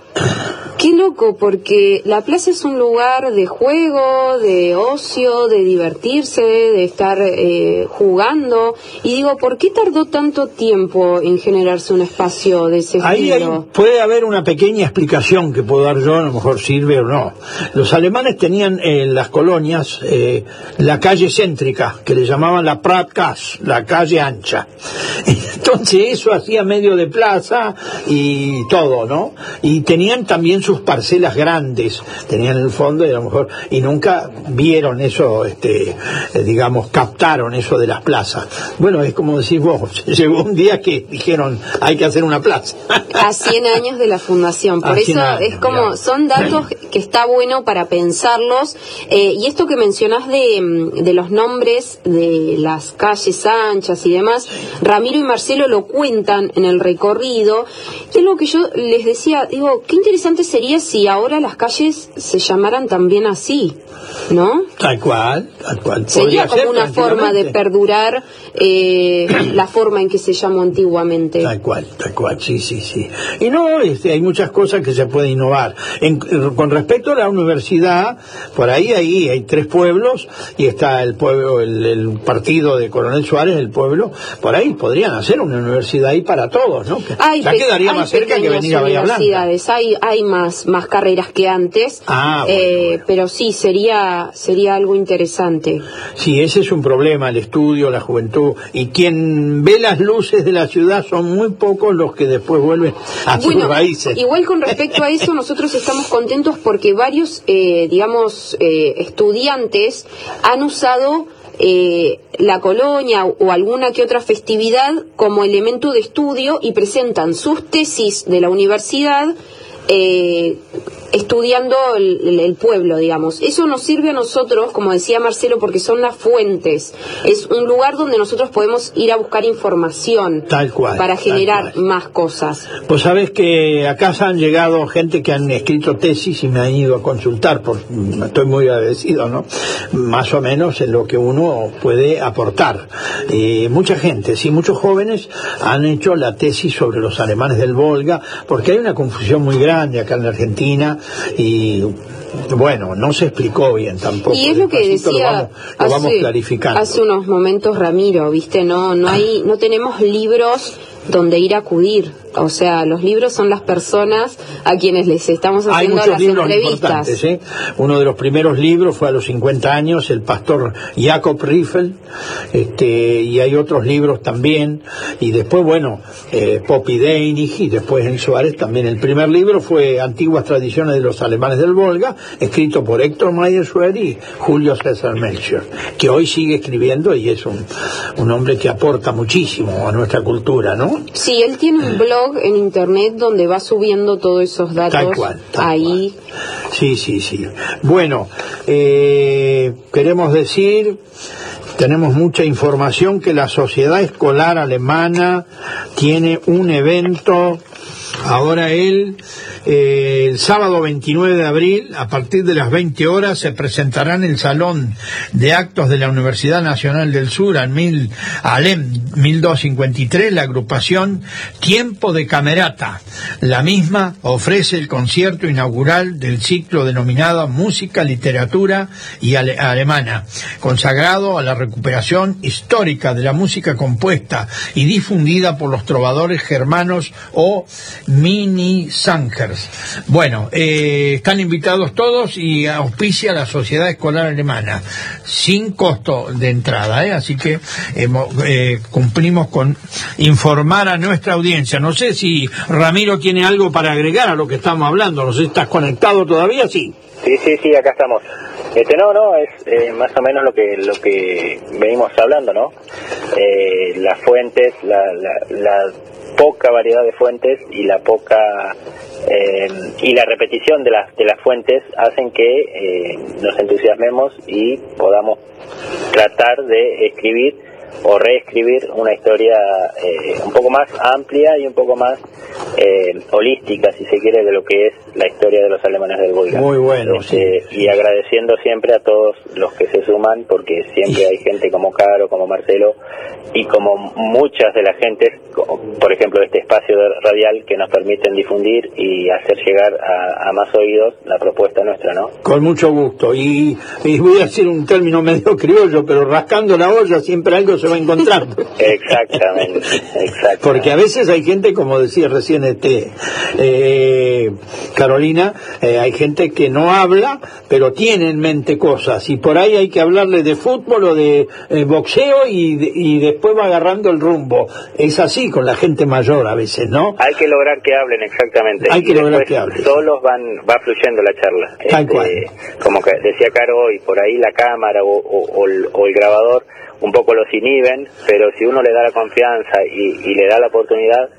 Qué loco, porque la plaza es un lugar de juego, de ocio, de divertirse, de estar eh, jugando. Y digo, ¿por qué tardó tanto tiempo en generarse un espacio de ese Ahí puede haber una pequeña explicación que puedo dar yo, a lo mejor sirve o no. Los alemanes tenían en las colonias eh, la calle céntrica, que le llamaban la Pratkas, la calle ancha. Entonces eso hacía medio de plaza y todo, ¿no? Y tenían también sus parcelas grandes, tenían el fondo y a lo mejor, y nunca vieron eso, este, eh, digamos, captaron eso de las plazas. Bueno, es como decís vos, llegó un día que dijeron, hay que hacer una plaza. A 100 años de la fundación, por eso es como, son datos que está bueno para pensarlos, eh, y esto que mencionás de, mm, de los nombres de las calles anchas y demás, Ramiro y Marcelo lo cuentan en el recorrido, y es lo que yo les decía, digo, qué interesante sería si ahora las calles se llamaran también así, ¿no? Tal cual, tal cual. Sería como una forma de perdurar eh, la forma en que se llamó antiguamente. Tal cual, tal cual, sí, sí, sí. Y no, este, hay muchas cosas que se pueden innovar. con respecto a la universidad, por ahí, ahí hay tres pueblos y está el pueblo, el, partido de Coronel Suárez, el pueblo, por ahí podrían hacer una universidad ahí para todos, ¿no? ya quedaría más cerca que venir a Bahía Blanca. Hay, hay más más, carreras que antes, ah, eh, pero sí, sería, sería algo interesante. Sí, ese es un problema, el estudio, la juventud, y quien ve las luces de la ciudad son muy pocos los que después vuelven a sus raíces. Igual con respecto a eso, nosotros estamos contentos porque varios, eh, digamos, eh, estudiantes han usado la colonia o alguna que otra festividad como elemento de estudio y presentan sus tesis de la universidad eh, estudiando el, pueblo, digamos. Eso nos sirve a nosotros, como decía Marcelo, porque son las fuentes. Es un lugar donde nosotros podemos ir a buscar información tal cual, para generar más cosas. Pues sabes que acá han llegado gente que han escrito tesis y me han ido a consultar, por, estoy muy agradecido, ¿no? Más o menos en lo que uno puede aportar. mucha gente, sí, muchos jóvenes han hecho la tesis sobre los alemanes del Volga, porque hay una confusión muy grande acá en la Argentina y bueno, no se explicó bien tampoco. Y es lo que decía hace, unos momentos Ramiro, viste, no, no hay, no tenemos libros donde ir a acudir. O sea, los libros son las personas a quienes les estamos haciendo las entrevistas. ¿eh? Uno de los primeros libros fue a los 50 años, el pastor Jacob Riffel, este, y hay otros libros también, y después, bueno, eh, Poppy Deinig, y después en Suárez también. El primer libro fue Antiguas Tradiciones de los Alemanes del Volga, escrito por Héctor Mayer y Julio César Melchior, que hoy sigue escribiendo y es un, un hombre que aporta muchísimo a nuestra cultura, ¿no? Sí, él tiene un blog en internet donde va subiendo todos esos datos ahí. Sí, sí, sí. Bueno, eh, queremos decir tenemos mucha información que la sociedad escolar alemana tiene un evento ahora él el sábado 29 de abril, a partir de las 20 horas, se presentará en el Salón de Actos de la Universidad Nacional del Sur, al mil, Alem 1253, la agrupación Tiempo de Camerata. La misma ofrece el concierto inaugural del ciclo denominado Música, Literatura y Alemana, consagrado a la recuperación histórica de la música compuesta y difundida por los trovadores germanos o mini Bueno, eh, están invitados todos y auspicia la Sociedad Escolar Alemana, sin costo de entrada, ¿eh? así que eh, cumplimos con informar a nuestra audiencia. No sé si Ramiro tiene algo para agregar a lo que estamos hablando, no sé si estás conectado todavía, sí. Sí, sí, sí, acá estamos. Este, no, no, es eh, más o menos lo que lo que venimos hablando, ¿no? Eh, las fuentes, la, la, poca variedad de fuentes y la poca eh, y la repetición de las de las fuentes hacen que nos entusiasmemos y podamos tratar de escribir o reescribir una historia eh, un poco más amplia y un poco más eh, holística, si se quiere, de lo que es la historia de los alemanes del Volga. Muy bueno, este, Y agradeciendo siempre a todos los que se suman, porque siempre hay gente como Caro, como Marcelo, y como muchas de las gentes, por ejemplo, este espacio radial que nos permiten difundir y hacer llegar a, más oídos la propuesta nuestra, ¿no? Con mucho gusto. Y, y voy a decir un término medio criollo, pero rascando la olla siempre algo se va encontrando. exactamente, exactamente. Porque a veces hay gente, como decía recién este eh, Carolina, eh, hay gente que no habla, pero tiene en mente cosas. Y por ahí hay que hablarle de fútbol o de eh, boxeo y, y después va agarrando el rumbo. Es así con la gente mayor a veces, ¿no? Hay que lograr que hablen, exactamente. Hay que lograr que hablen. Solos van, va fluyendo la charla. Tal cual. Este, como que decía Caro y por ahí la cámara o el grabador un poco los inhiben, pero si uno le da la confianza y, le da la oportunidad,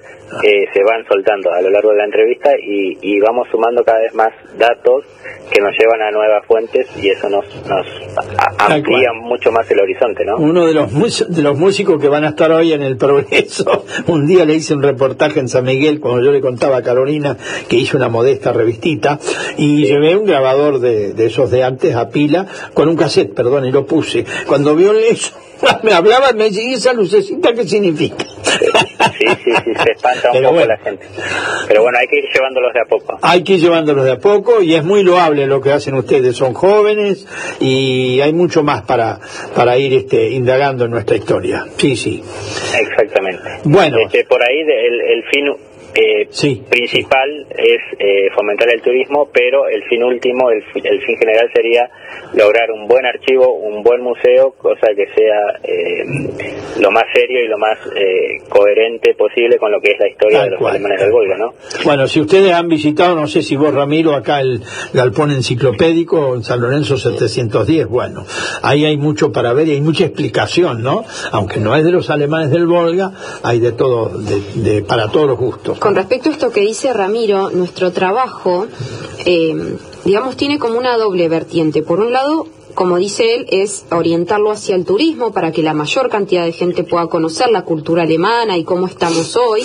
eh, se van soltando a lo largo de la entrevista y, vamos sumando cada vez más datos que nos llevan a nuevas fuentes y eso nos, nos amplía mucho más el horizonte, ¿no? Uno de los, de los músicos que van a estar hoy en el Progreso, un día le hice un reportaje en San Miguel cuando yo le contaba a Carolina que hizo una modesta revistita y llevé un grabador de, de esos de antes a pila con un cassette, perdón, y lo puse. Cuando vio eso me hablaba, me decía, ¿y esa lucecita qué significa? Sí, sí, sí, se espanta un poco la gente. Pero bueno, hay que ir llevándolos de a poco. Hay que ir llevándolos de a poco y es muy loable lo que hacen ustedes. Son jóvenes y hay mucho más para, para ir este, indagando en nuestra historia. Sí, sí. Exactamente. Bueno. Este, por ahí el, el fin eh, principal es eh, fomentar el turismo, pero el fin último, el, el, fin general sería lograr un buen archivo, un buen museo, cosa que sea eh, lo más serio y lo más eh, coherente posible con lo que es la historia de los alemanes del Volga, ¿no? Bueno, si ustedes han visitado, no sé si vos, Ramiro, acá el galpón enciclopédico en San Lorenzo 710, bueno, ahí hay mucho para ver y hay mucha explicación, ¿no? Aunque no es de los alemanes del Volga, hay de todo, de, para todos los gustos. Con respecto a esto que dice Ramiro, nuestro trabajo eh, digamos, tiene como una doble vertiente. Por un lado, como dice él, es orientarlo hacia el turismo para que la mayor cantidad de gente pueda conocer la cultura alemana y cómo estamos hoy.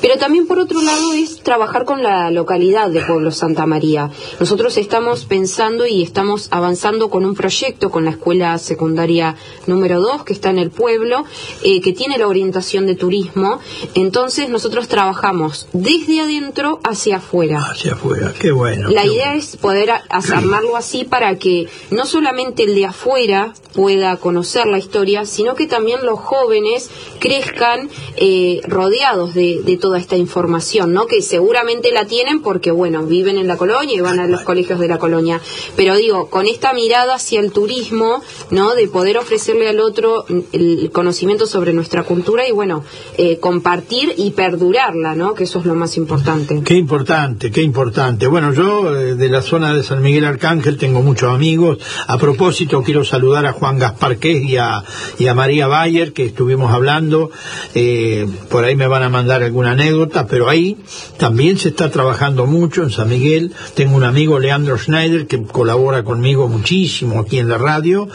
Pero también por otro lado es trabajar con la localidad de Pueblo Santa María. Nosotros estamos pensando y estamos avanzando con un proyecto con la escuela secundaria número 2 que está en el pueblo, eh, que tiene la orientación de turismo. Entonces nosotros trabajamos desde adentro hacia afuera. Hacia afuera, qué bueno. La idea es poder armarlo así para que no solamente el de afuera pueda conocer la historia, sino que también los jóvenes crezcan eh, rodeados de, de toda esta información, ¿no? Que seguramente la tienen porque, bueno, viven en la colonia y van a los colegios de la colonia. Pero digo, con esta mirada hacia el turismo, ¿no? De poder ofrecerle al otro el conocimiento sobre nuestra cultura y, bueno, eh, compartir y perdurarla, ¿no? Que eso es lo más importante. Qué importante, qué importante. Bueno, yo eh, de la zona de San Miguel Arcángel tengo muchos amigos. A propósito, quiero saludar a Juan Gaspar y a, y a María Bayer, que estuvimos hablando. Eh, por ahí me van a mandar alguna anécdota, pero ahí también se está trabajando mucho en San Miguel. Tengo un amigo, Leandro Schneider, que colabora conmigo muchísimo aquí en la radio,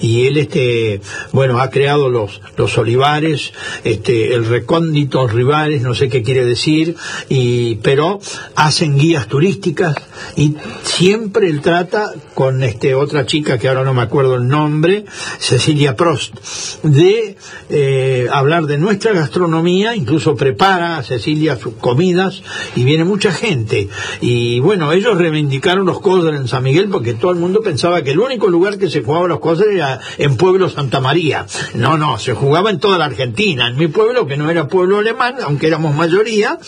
y él, este, bueno, ha creado los, los olivares, este, el recóndito rivales, no sé qué quiere decir, y, pero hacen guías turísticas y siempre él trata con este otra chica que ahora no me acuerdo el nombre, Cecilia Prost, de eh, hablar de nuestra gastronomía, incluso prepara Cecilia sus comidas y viene mucha gente. Y bueno, ellos reivindicaron los cóceres en San Miguel porque todo el mundo pensaba que el único lugar que se jugaba los cóceres era en Pueblo Santa María. No, no, se jugaba en toda la Argentina. En mi pueblo, que no era pueblo alemán, aunque éramos mayoría,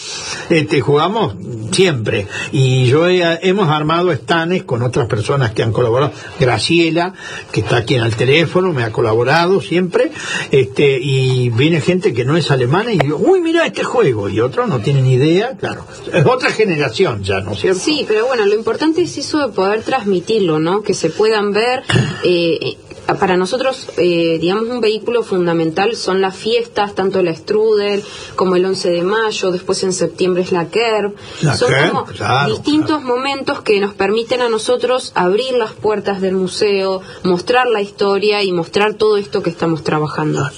este, jugamos siempre. Y yo hemos armado estanes con otras personas que han colaborado. Graciela, que está aquí en el teléfono, me ha colaborado siempre. Este, y viene gente que no es alemana y digo, uy, mira este juego. Otros no tienen idea, claro. Es otra generación ya, ¿no es cierto? Sí, pero bueno, lo importante es eso de poder transmitirlo, ¿no? Que se puedan ver. Eh, para nosotros, eh, digamos, un vehículo fundamental son las fiestas, tanto la Strudel como el 11 de mayo, después en septiembre es la KERB. son como distintos momentos que nos permiten a nosotros abrir las puertas del museo, mostrar la historia y mostrar todo esto que estamos trabajando.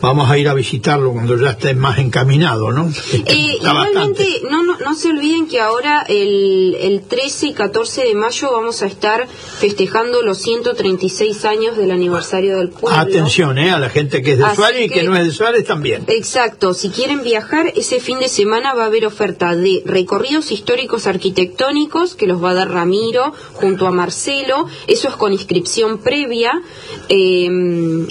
Vamos a ir a visitarlo cuando ya esté más encaminado, ¿no? Eh, igualmente, no, no, no, se olviden que ahora el, el 13 y 14 de mayo vamos a estar festejando los 136 años de el aniversario del pueblo. Atención, ¿eh? A la gente que es de Suárez y que no es de Suárez también. Exacto. Si quieren viajar, ese fin de semana va a haber oferta de recorridos históricos arquitectónicos que los va a dar Ramiro junto a Marcelo. Eso es con inscripción previa. Eh,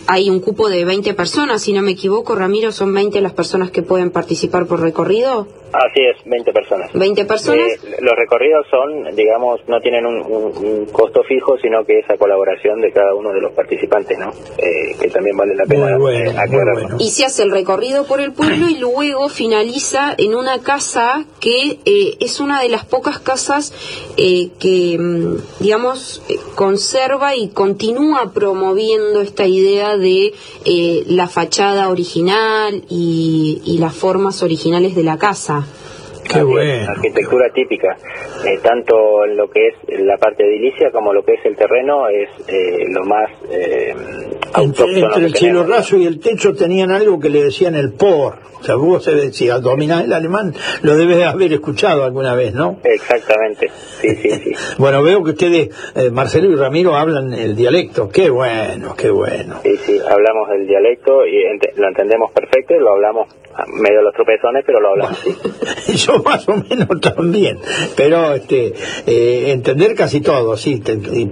hay un cupo de 20 personas, si no me equivoco. Ramiro, ¿son 20 las personas que pueden participar por recorrido? Así es, 20 personas. 20 personas. Eh, los recorridos son, digamos, no tienen un, costo fijo, sino que es a colaboración de cada uno de los participantes, ¿no? Eh, que también vale la pena eh, Y se hace el recorrido por el pueblo y luego finaliza en una casa que es una de las pocas casas que, mm, digamos, conserva y continúa promoviendo esta idea de la fachada original y, y las formas originales de la casa. Qué bueno. Arquitectura típica, eh, tanto en lo que es la parte edilicia como lo que es el terreno, es eh, lo más eh, Entre, el cielo raso y el techo tenían algo que le decían el por. O sea, vos se decía, dominar el alemán, lo debes haber escuchado alguna vez, ¿no? Exactamente, sí, sí, sí. bueno, veo que ustedes, Marcelo y Ramiro, hablan el dialecto. Qué bueno, qué bueno. Sí, sí, hablamos el dialecto y lo entendemos perfecto y lo hablamos medio los tropezones, pero lo hablamos. Yo más o menos también, pero este eh, entender casi todo, sí,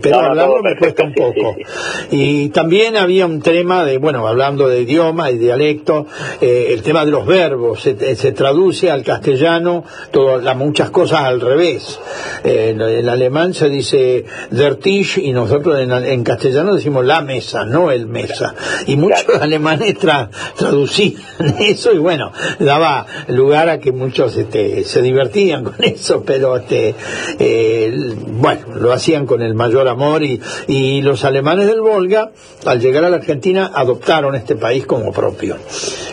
pero hablarlo me cuesta un poco. Y también había un tema de, bueno, hablando de idioma y dialecto, eh, el tema de los verbos, se, traduce al castellano todas las muchas cosas al revés. en el alemán se dice der Tisch y nosotros en, castellano decimos la mesa, no el mesa. Y muchos alemanes traducían eso y bueno, daba lugar a que muchos este, se divertían con eso, pero este, eh, bueno, lo hacían con el mayor amor y, y los alemanes del Volga, al llegar a la Argentina, adoptaron este país como propio,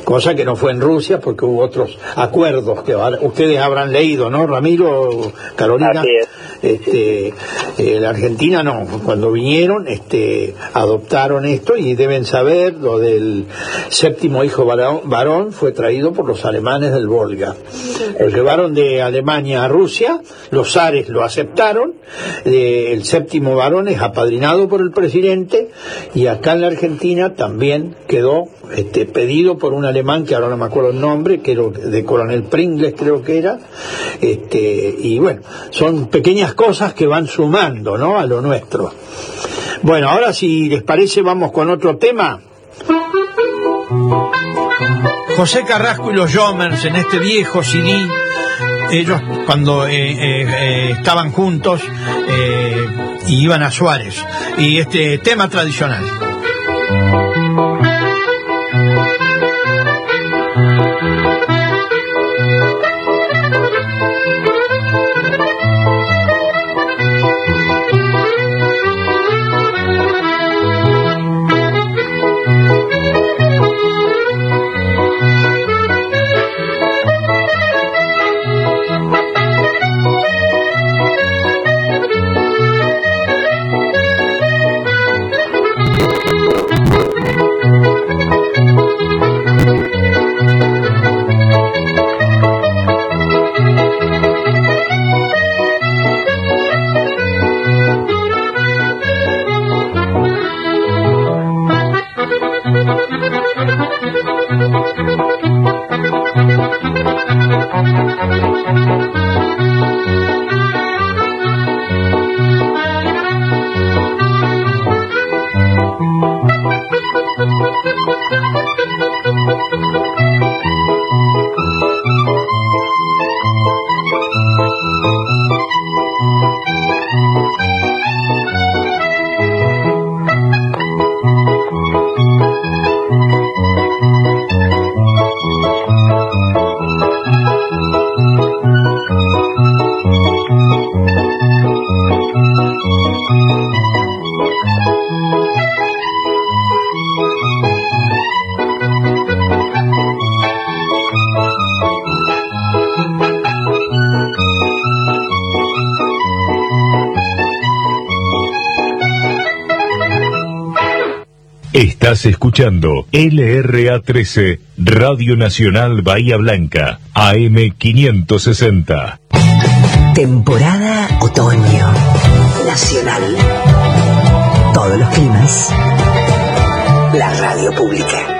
cosa que no fue en Rusia porque hubo otros acuerdos que ustedes habrán leído, ¿no, Ramiro, Carolina? Este, eh, la Argentina no, cuando vinieron este, adoptaron esto y deben saber lo del séptimo hijo varón, fue traído por los alemanes del Volga. Lo de Alemania a Rusia, los zares lo aceptaron, eh, el séptimo varón es apadrinado por el presidente y acá en la Argentina también quedó este, pedido por un alemán que ahora no me acuerdo el nombre, que era de coronel Pringles creo que era, este, y bueno, son pequeñas cosas que van sumando, ¿no? A lo nuestro. Bueno, ahora si les parece vamos con otro tema. José Carrasco y los Jomers en este viejo CD, ellos cuando eh, eh, eh, estaban juntos y iban a Suárez, y este tema tradicional. Estás escuchando LRA13, Radio Nacional Bahía Blanca, AM560. Temporada otoño. Nacional. Todos los climas. La radio pública.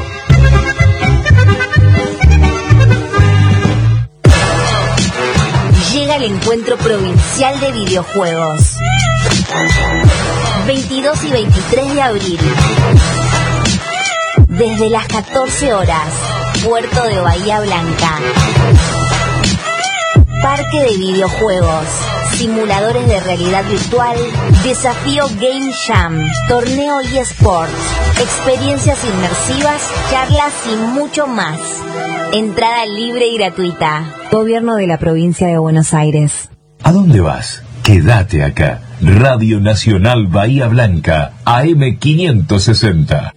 Encuentro Provincial de Videojuegos. 22 y 23 de abril. Desde las 14 horas, Puerto de Bahía Blanca. Parque de videojuegos, simuladores de realidad virtual, desafío Game Jam, torneo eSports, experiencias inmersivas, charlas y mucho más. Entrada libre y gratuita. Gobierno de la provincia de Buenos Aires. ¿A dónde vas? Quédate acá. Radio Nacional Bahía Blanca, AM560.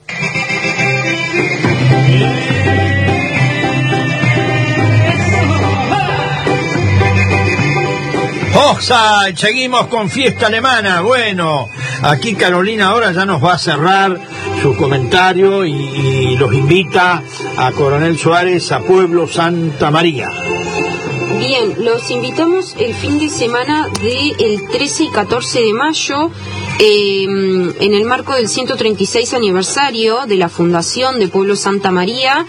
Offside, seguimos con fiesta alemana. Bueno, aquí Carolina ahora ya nos va a cerrar su comentario y, los invita a Coronel Suárez a Pueblo Santa María. Bien, los invitamos el fin de semana del 13 y 14 de mayo eh, en el marco del 136 aniversario de la Fundación de Pueblo Santa María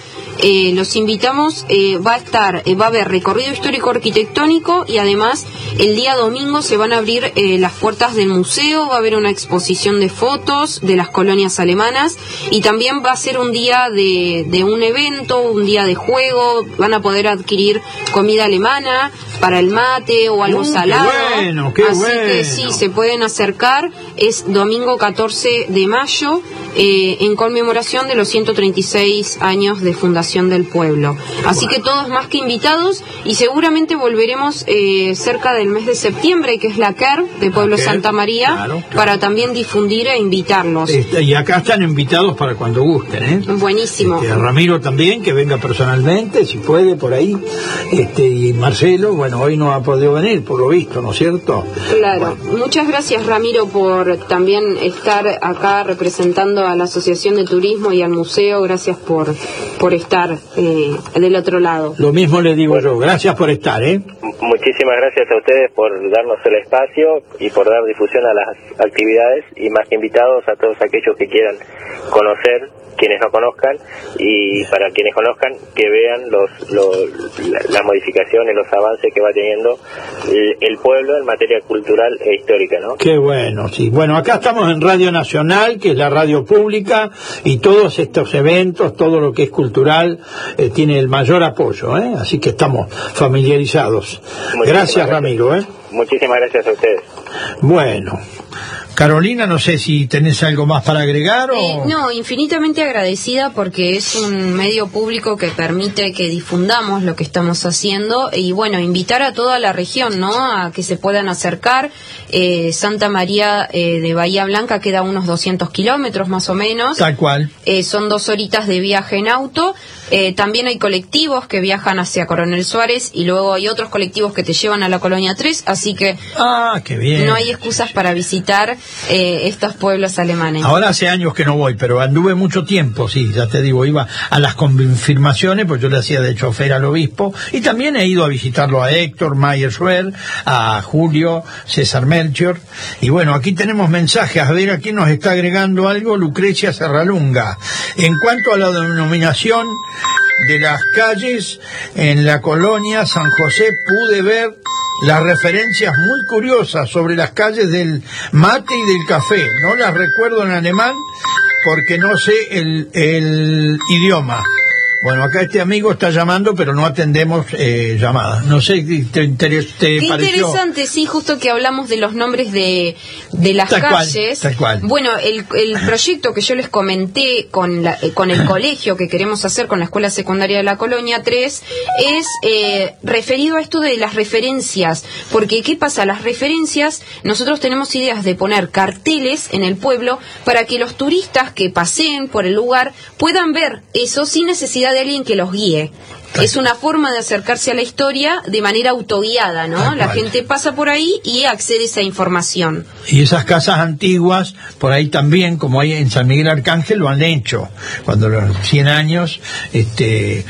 eh, los invitamos, eh, va a estar, eh, va a haber recorrido histórico arquitectónico y además el día domingo se van a abrir las puertas del museo, va a haber una exposición de fotos de las colonias alemanas y también va a ser un día de, de un evento, un día de juego, van a poder adquirir comida alemana para el mate o algo uh, salado. bueno, qué Así que sí, se pueden acercar, es domingo 14 de mayo en conmemoración de los 136 años de fundación del pueblo. Así que todos más que invitados y seguramente volveremos eh, cerca del mes de septiembre, que es la CER de Pueblo Santa María, para también difundir e invitarlos. Este, y acá están invitados para cuando gusten. ¿eh? Buenísimo. Este, Ramiro también, que venga personalmente, si puede, por ahí. Este, y Marcelo, bueno, hoy no ha podido venir, por lo visto, ¿no es cierto? Claro. Muchas gracias, Ramiro, por también estar acá representando a la Asociación de Turismo y al museo, gracias por, por estar eh, del otro lado. Lo mismo le digo yo, gracias por estar, ¿eh? Muchísimas gracias a ustedes por darnos el espacio y por dar difusión a las actividades y más que invitados a todos aquellos que quieran conocer quienes no conozcan y para quienes conozcan que vean los, las modificaciones, los avances que va teniendo el, pueblo en materia cultural e histórica, ¿no? Qué bueno, sí. Bueno, acá estamos en Radio Nacional, que es la radio pública, y todos estos eventos, todo lo que es cultural, eh, tiene el mayor apoyo, ¿eh? Así que estamos familiarizados. gracias, Ramiro, ¿eh? Muchísimas gracias a ustedes. Bueno. Carolina, no sé si tenés algo más para agregar o... Eh, no, infinitamente agradecida porque es un medio público que permite que difundamos lo que estamos haciendo y bueno, invitar a toda la región, ¿no? A que se puedan acercar. Eh, Santa María eh, de Bahía Blanca queda a unos 200 kilómetros más o menos. Tal cual. son dos horitas de viaje en auto. también hay colectivos que viajan hacia Coronel Suárez y luego hay otros colectivos que te llevan a la Colonia 3, así que... Ah, qué bien. No hay excusas para visitar eh, estos pueblos alemanes. Ahora hace años que no voy, pero anduve mucho tiempo, sí, ya te digo, iba a las confirmaciones, pues yo le hacía de chofer al obispo, y también he ido a visitarlo a Héctor Mayer Schwer, a Julio César Y bueno, aquí tenemos mensajes, a ver aquí nos está agregando algo Lucrecia Serralunga. En cuanto a la denominación de las calles en la colonia San José, pude ver las referencias muy curiosas sobre las calles del mate y del café. No las recuerdo en alemán porque no sé el idioma. Bueno, acá este amigo está llamando, pero no atendemos eh, llamadas. No sé, ¿te, te, Qué interesante, sí, justo que hablamos de los nombres de, de las calles. tal cual. Bueno, el, el proyecto que yo les comenté con, la, eh, con el colegio que queremos hacer con la Escuela Secundaria de la Colonia 3 es eh, referido a esto de las referencias. Porque, ¿qué pasa? Las referencias, nosotros tenemos ideas de poner carteles en el pueblo para que los turistas que paseen por el lugar puedan ver eso sin necesidad de alguien que los guíe. Es una forma de acercarse a la historia de manera autoguiada, ¿no? La gente pasa por ahí y accede a esa información. Y esas casas antiguas, por ahí también, como hay en San Miguel Arcángel, lo han hecho. Cuando los 100 años, este,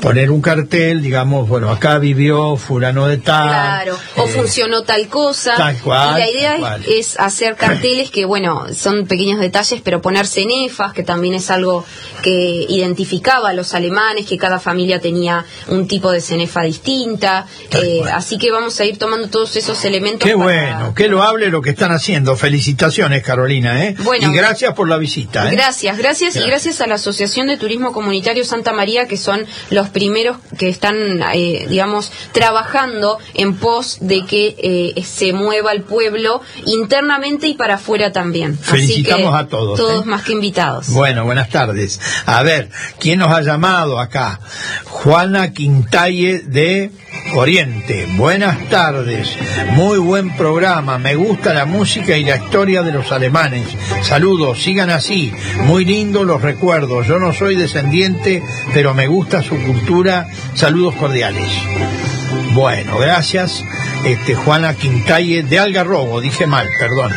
poner un cartel, digamos, bueno, acá vivió fulano de tal. Claro, o eh, funcionó tal cosa. Tal cual, y la idea es, hacer carteles que, bueno, son pequeños detalles, pero poner cenefas, que también es algo que identificaba a los alemanes, que cada familia tenía un tipo de cenefa distinta. Eh, así que vamos a ir tomando todos esos elementos. Qué bueno, qué loable lo que están haciendo. Felicitaciones, Carolina, ¿eh? Bueno, y gracias por la visita. ¿eh? Gracias, gracias, y gracias a la Asociación de Turismo Comunitario Santa María, que son los primeros que están, eh, digamos, trabajando en pos de que eh, se mueva el pueblo internamente y para afuera también. Felicitamos a todos. Todos ¿eh? más que invitados. Bueno, buenas tardes. A ver, ¿quién nos ha llamado acá? Juana Quintalle de Oriente. Buenas tardes. Muy buen programa. Me gusta la música y la historia de los alemanes. Saludos, sigan así. Muy lindo los recuerdos. Yo no soy descendiente, pero me gusta su cultura. Saludos cordiales. Bueno, gracias. Este Juana Quintalle de Algarrobo, dije mal, perdón.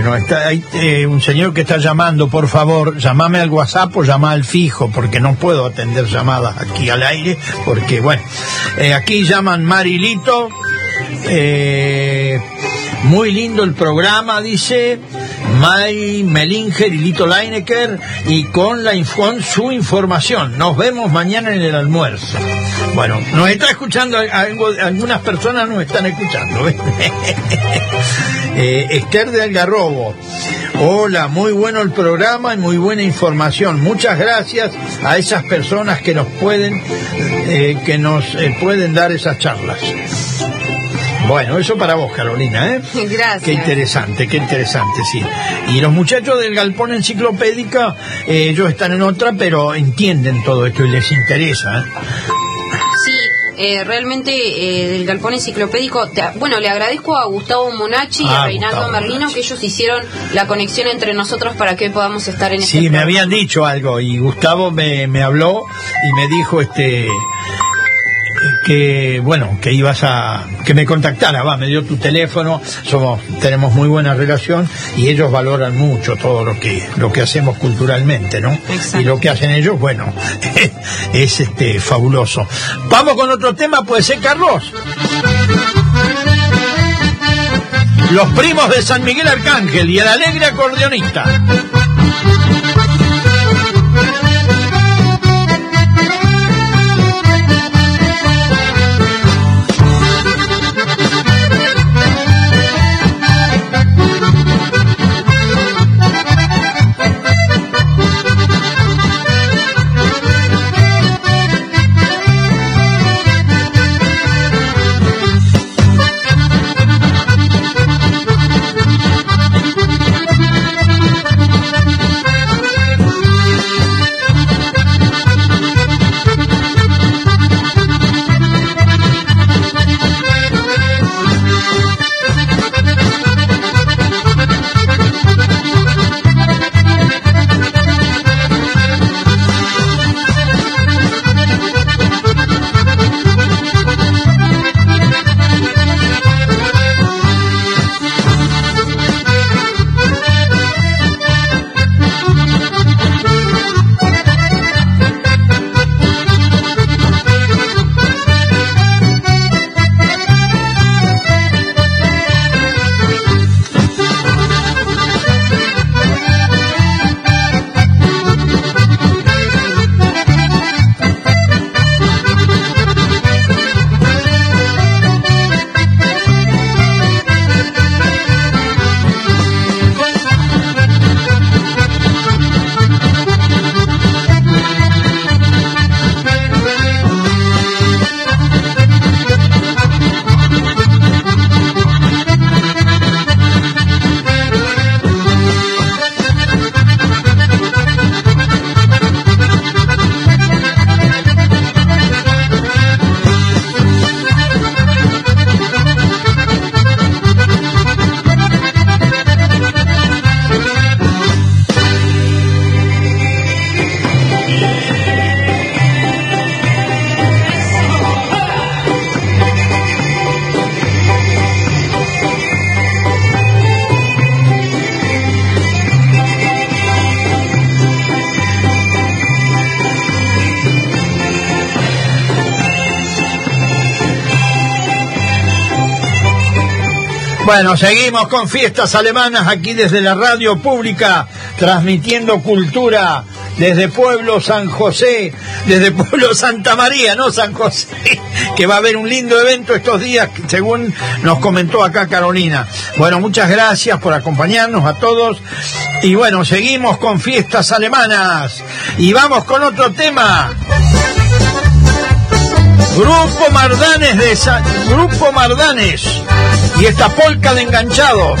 No, está, hay eh, un señor que está llamando, por favor, llamame al WhatsApp o llama al fijo, porque no puedo atender llamadas aquí al aire, porque bueno, eh, aquí llaman Marilito, eh, muy lindo el programa, dice, May Melinger y Lito Leinecker y con, la, con su información. Nos vemos mañana en el almuerzo. Bueno, nos está escuchando, algunas personas nos están escuchando. eh, Esther de Algarrobo. Hola, muy bueno el programa y muy buena información. Muchas gracias a esas personas que nos pueden, eh, que nos eh, pueden dar esas charlas. Bueno, eso para vos, Carolina, ¿eh? Gracias. Qué interesante, qué interesante, sí. Y los muchachos del Galpón Enciclopédica, eh, ellos están en otra, pero entienden todo esto y les interesa. ¿eh? Sí, eh, realmente eh, del Galpón Enciclopédico, bueno, le agradezco a Gustavo Monachi y a ah, Reinaldo Merlino que ellos hicieron la conexión entre nosotros para que podamos estar en este Sí, me habían dicho algo y Gustavo me, me habló y me dijo, este que bueno que ibas a que me contactara. Va me dio tu teléfono. Somos tenemos muy buena relación y ellos valoran mucho todo lo que lo que hacemos culturalmente no y lo que hacen ellos bueno es este fabuloso. Vamos con otro tema puede ser Carlos los primos de San Miguel Arcángel y el alegre acordeonista Bueno, seguimos con fiestas alemanas aquí desde la radio pública, transmitiendo cultura desde Pueblo San José, desde Pueblo Santa María, no San José, que va a haber un lindo evento estos días, según nos comentó acá Carolina. Bueno, muchas gracias por acompañarnos a todos. Y bueno, seguimos con fiestas alemanas. Y vamos con otro tema. Grupo Mardanes de Grupo Mardanes y esta polca de enganchados.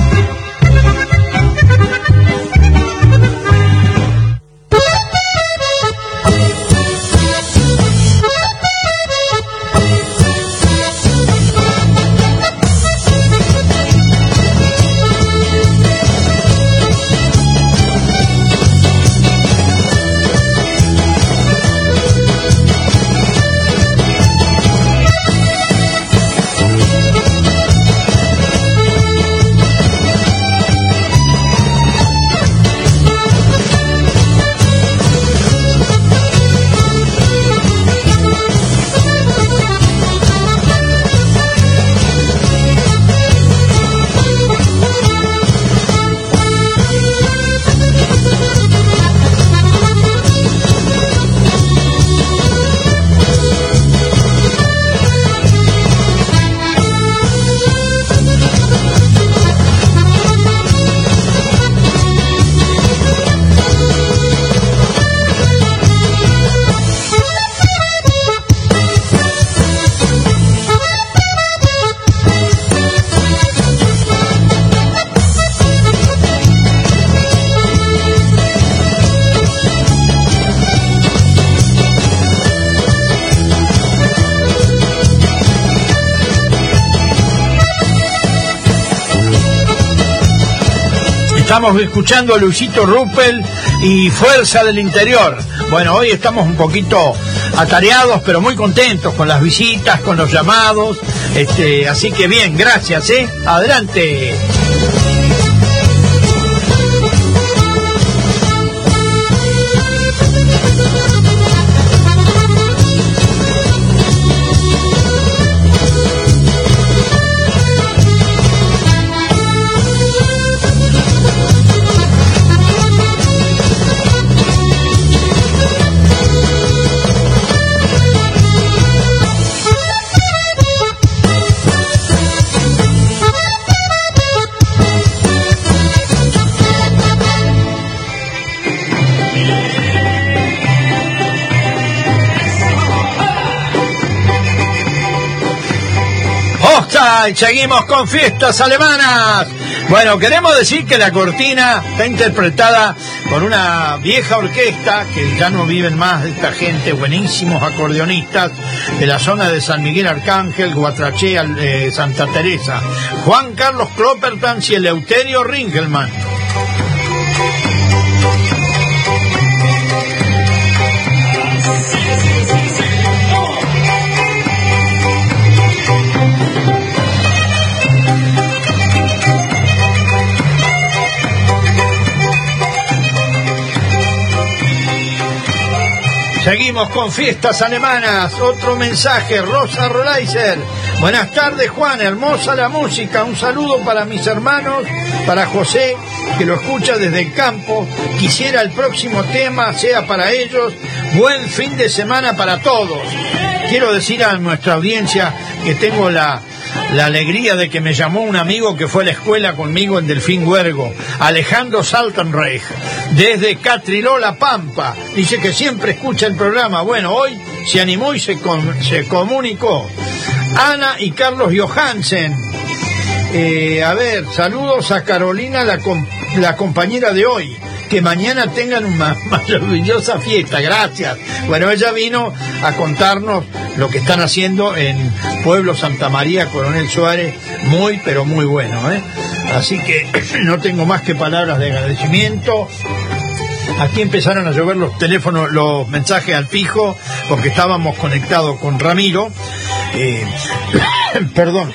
Estamos escuchando a Luisito Ruppel y Fuerza del Interior. Bueno, hoy estamos un poquito atareados, pero muy contentos con las visitas, con los llamados. Este, así que bien, gracias, ¿eh? Adelante. Seguimos con fiestas alemanas. Bueno, queremos decir que la cortina está interpretada por una vieja orquesta que ya no viven más esta gente, buenísimos acordeonistas de la zona de San Miguel Arcángel, Guatrachea, eh, Santa Teresa, Juan Carlos Kloppertans y Eleuterio Ringelmann. Seguimos con fiestas alemanas. Otro mensaje, Rosa Rolaiser. Buenas tardes, Juan. Hermosa la música. Un saludo para mis hermanos, para José, que lo escucha desde el campo. Quisiera el próximo tema sea para ellos. Buen fin de semana para todos. Quiero decir a nuestra audiencia que tengo la la alegría de que me llamó un amigo que fue a la escuela conmigo en Delfín Huergo, Alejandro Saltenreich, desde Catriló, La Pampa. Dice que siempre escucha el programa. Bueno, hoy se animó y se, comunicó. Ana y Carlos Johansen. Eh, a ver, saludos a Carolina, la compañera de hoy que mañana tengan una maravillosa fiesta. Gracias. Bueno, ella vino a contarnos lo que están haciendo en Pueblo Santa María, Coronel Suárez, muy, pero muy bueno. ¿eh? Así que no tengo más que palabras de agradecimiento. Aquí empezaron a llover los teléfonos, los mensajes al fijo, porque estábamos conectados con Ramiro. Eh, perdón,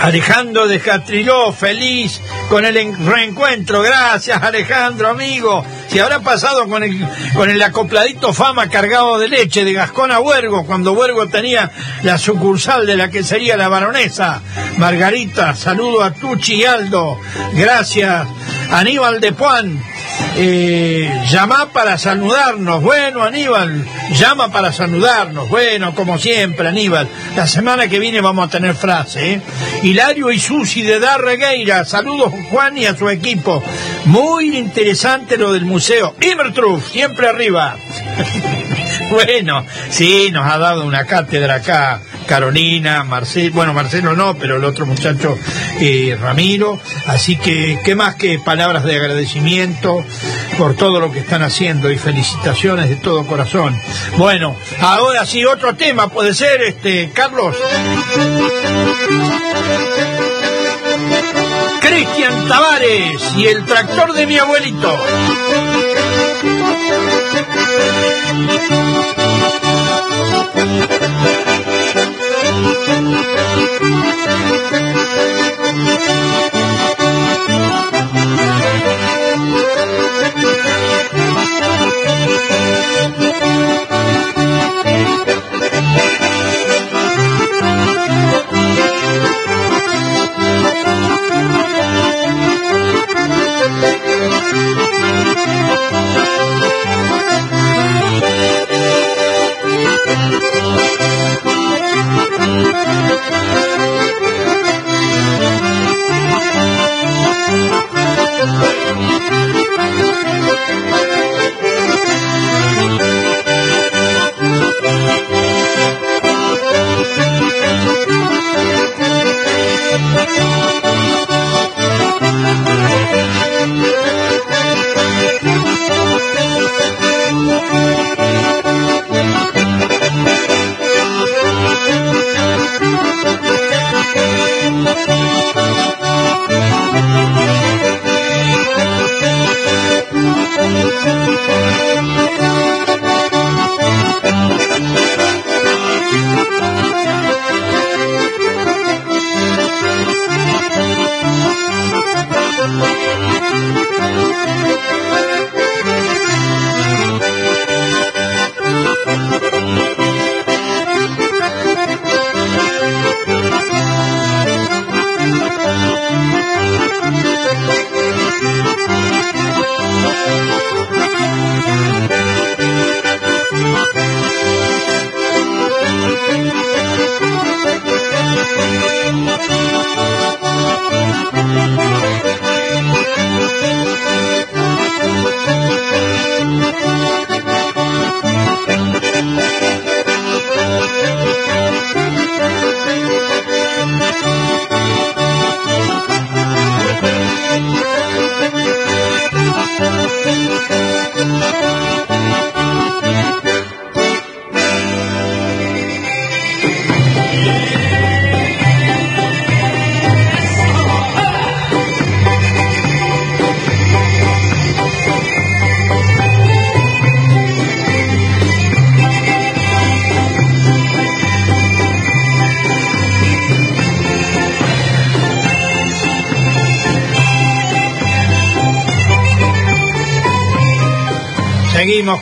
Alejandro de Jatriló, feliz con el reencuentro. Gracias, Alejandro, amigo. Si habrá pasado con el, con el acopladito fama cargado de leche de Gascón a Huergo, cuando Huergo tenía la sucursal de la que sería la baronesa. Margarita, saludo a Tuchi y Aldo. Gracias. Aníbal de Puan. Eh, llama para saludarnos. Bueno, Aníbal, llama para saludarnos. Bueno, como siempre, Aníbal. La semana que viene vamos a tener frase. ¿eh? Hilario y Susi de Darregueira. Saludos, Juan, y a su equipo. Muy interesante lo del museo. Imertruf, siempre arriba. bueno, sí, nos ha dado una cátedra acá Carolina, Marcelo, bueno, Marcelo no, pero el otro muchacho, eh, Ramiro. Así que, ¿qué más que palabras de agradecimiento por todo lo que están haciendo y felicitaciones de todo corazón? Bueno, ahora sí, otro tema puede ser, este, Carlos. Cristian Tavares y el tractor de mi abuelito. Thank you.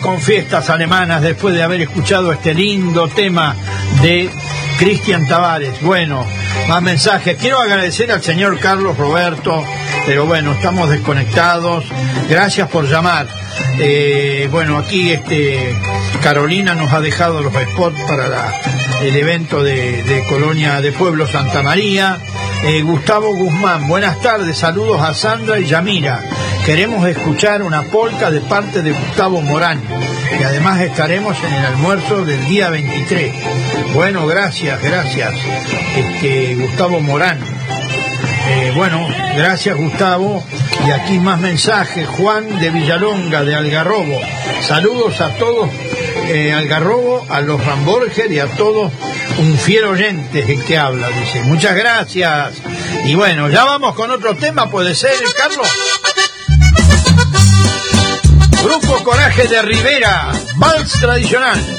Con fiestas alemanas después de haber escuchado este lindo tema de Cristian Tavares. Bueno, más mensajes. Quiero agradecer al señor Carlos Roberto, pero bueno, estamos desconectados. Gracias por llamar. Eh, bueno, aquí este Carolina nos ha dejado los spots para el evento de, Colonia de Pueblo Santa María. Eh, Gustavo Guzmán, buenas tardes, saludos a Sandra y Yamira. Queremos escuchar una polca de parte de Gustavo Morán y además estaremos en el almuerzo del día 23. Bueno, gracias, gracias, este, Gustavo Morán. Eh, bueno, gracias Gustavo. Y aquí más mensajes. Juan de Villalonga, de Algarrobo. Saludos a todos, eh, Algarrobo, a los Ramborger y a todos un fiel oyente el que habla, dice. Muchas gracias. Y bueno, ya vamos con otro tema, puede ser, Carlos. Grupo Coraje de Rivera, vals tradicional.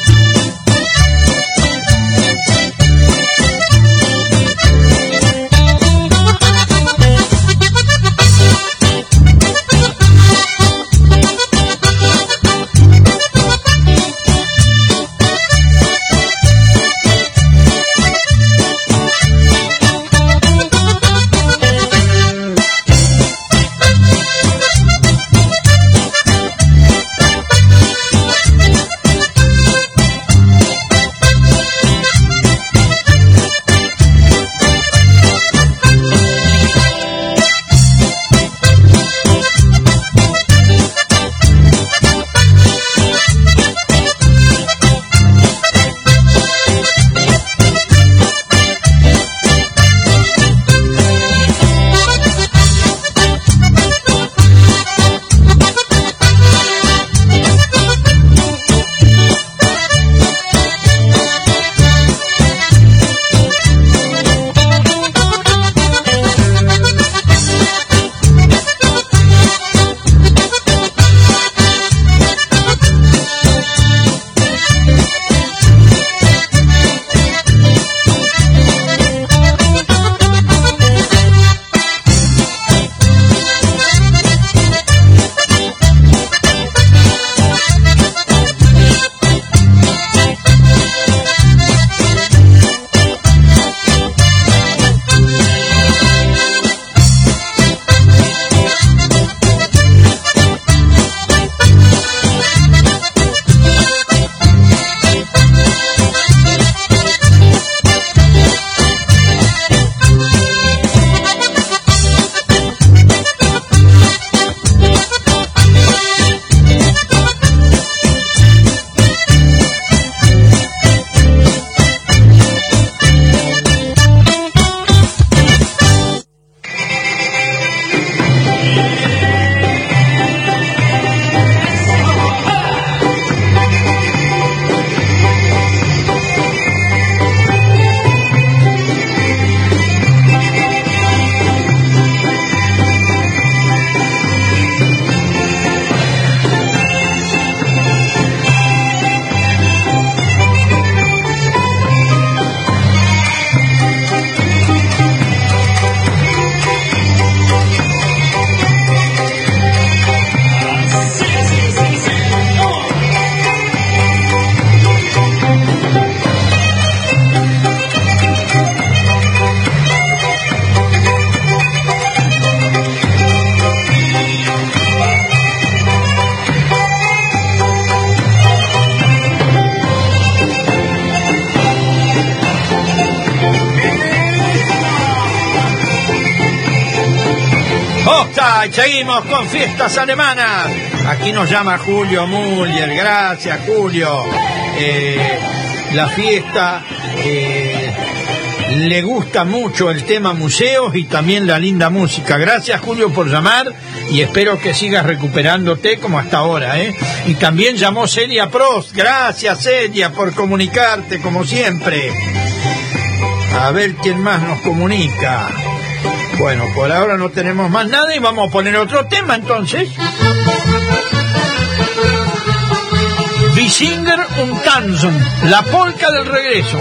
Hola, seguimos con fiestas alemanas. Aquí nos llama Julio Muller, gracias Julio. Eh, la fiesta eh, le gusta mucho el tema museos y también la linda música. Gracias Julio por llamar y espero que sigas recuperándote como hasta ahora. ¿eh? Y también llamó Celia Prost. Gracias Celia por comunicarte como siempre. A ver quién más nos comunica. Bueno, por ahora no tenemos más nada y vamos a poner otro tema entonces. Visinger un Tanzon, la polca del regreso.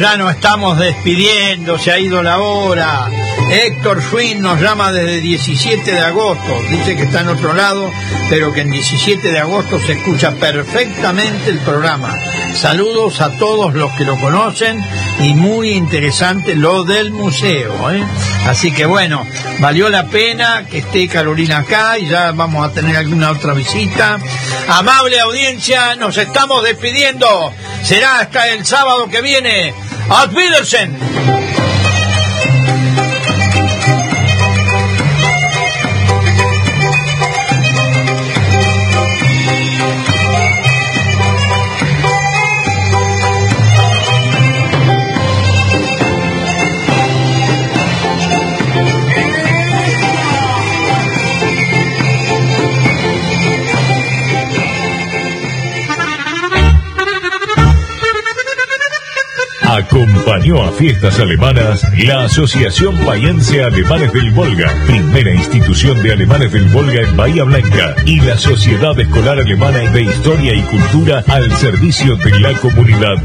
Ya nos estamos despidiendo, se ha ido la hora. Héctor Schwinn nos llama desde 17 de agosto, dice que está en otro lado, pero que en 17 de agosto se escucha perfectamente el programa. Saludos a todos los que lo conocen y muy interesante lo del museo. ¿eh? Así que bueno, valió la pena que esté Carolina acá y ya vamos a tener alguna otra visita. Amable audiencia, nos estamos despidiendo. Será hasta el sábado que viene. Auf A fiestas alemanas la Asociación Bahiense Alemanes del Volga, primera institución de alemanes del Volga en Bahía Blanca, y la Sociedad Escolar Alemana de Historia y Cultura al servicio de la comunidad.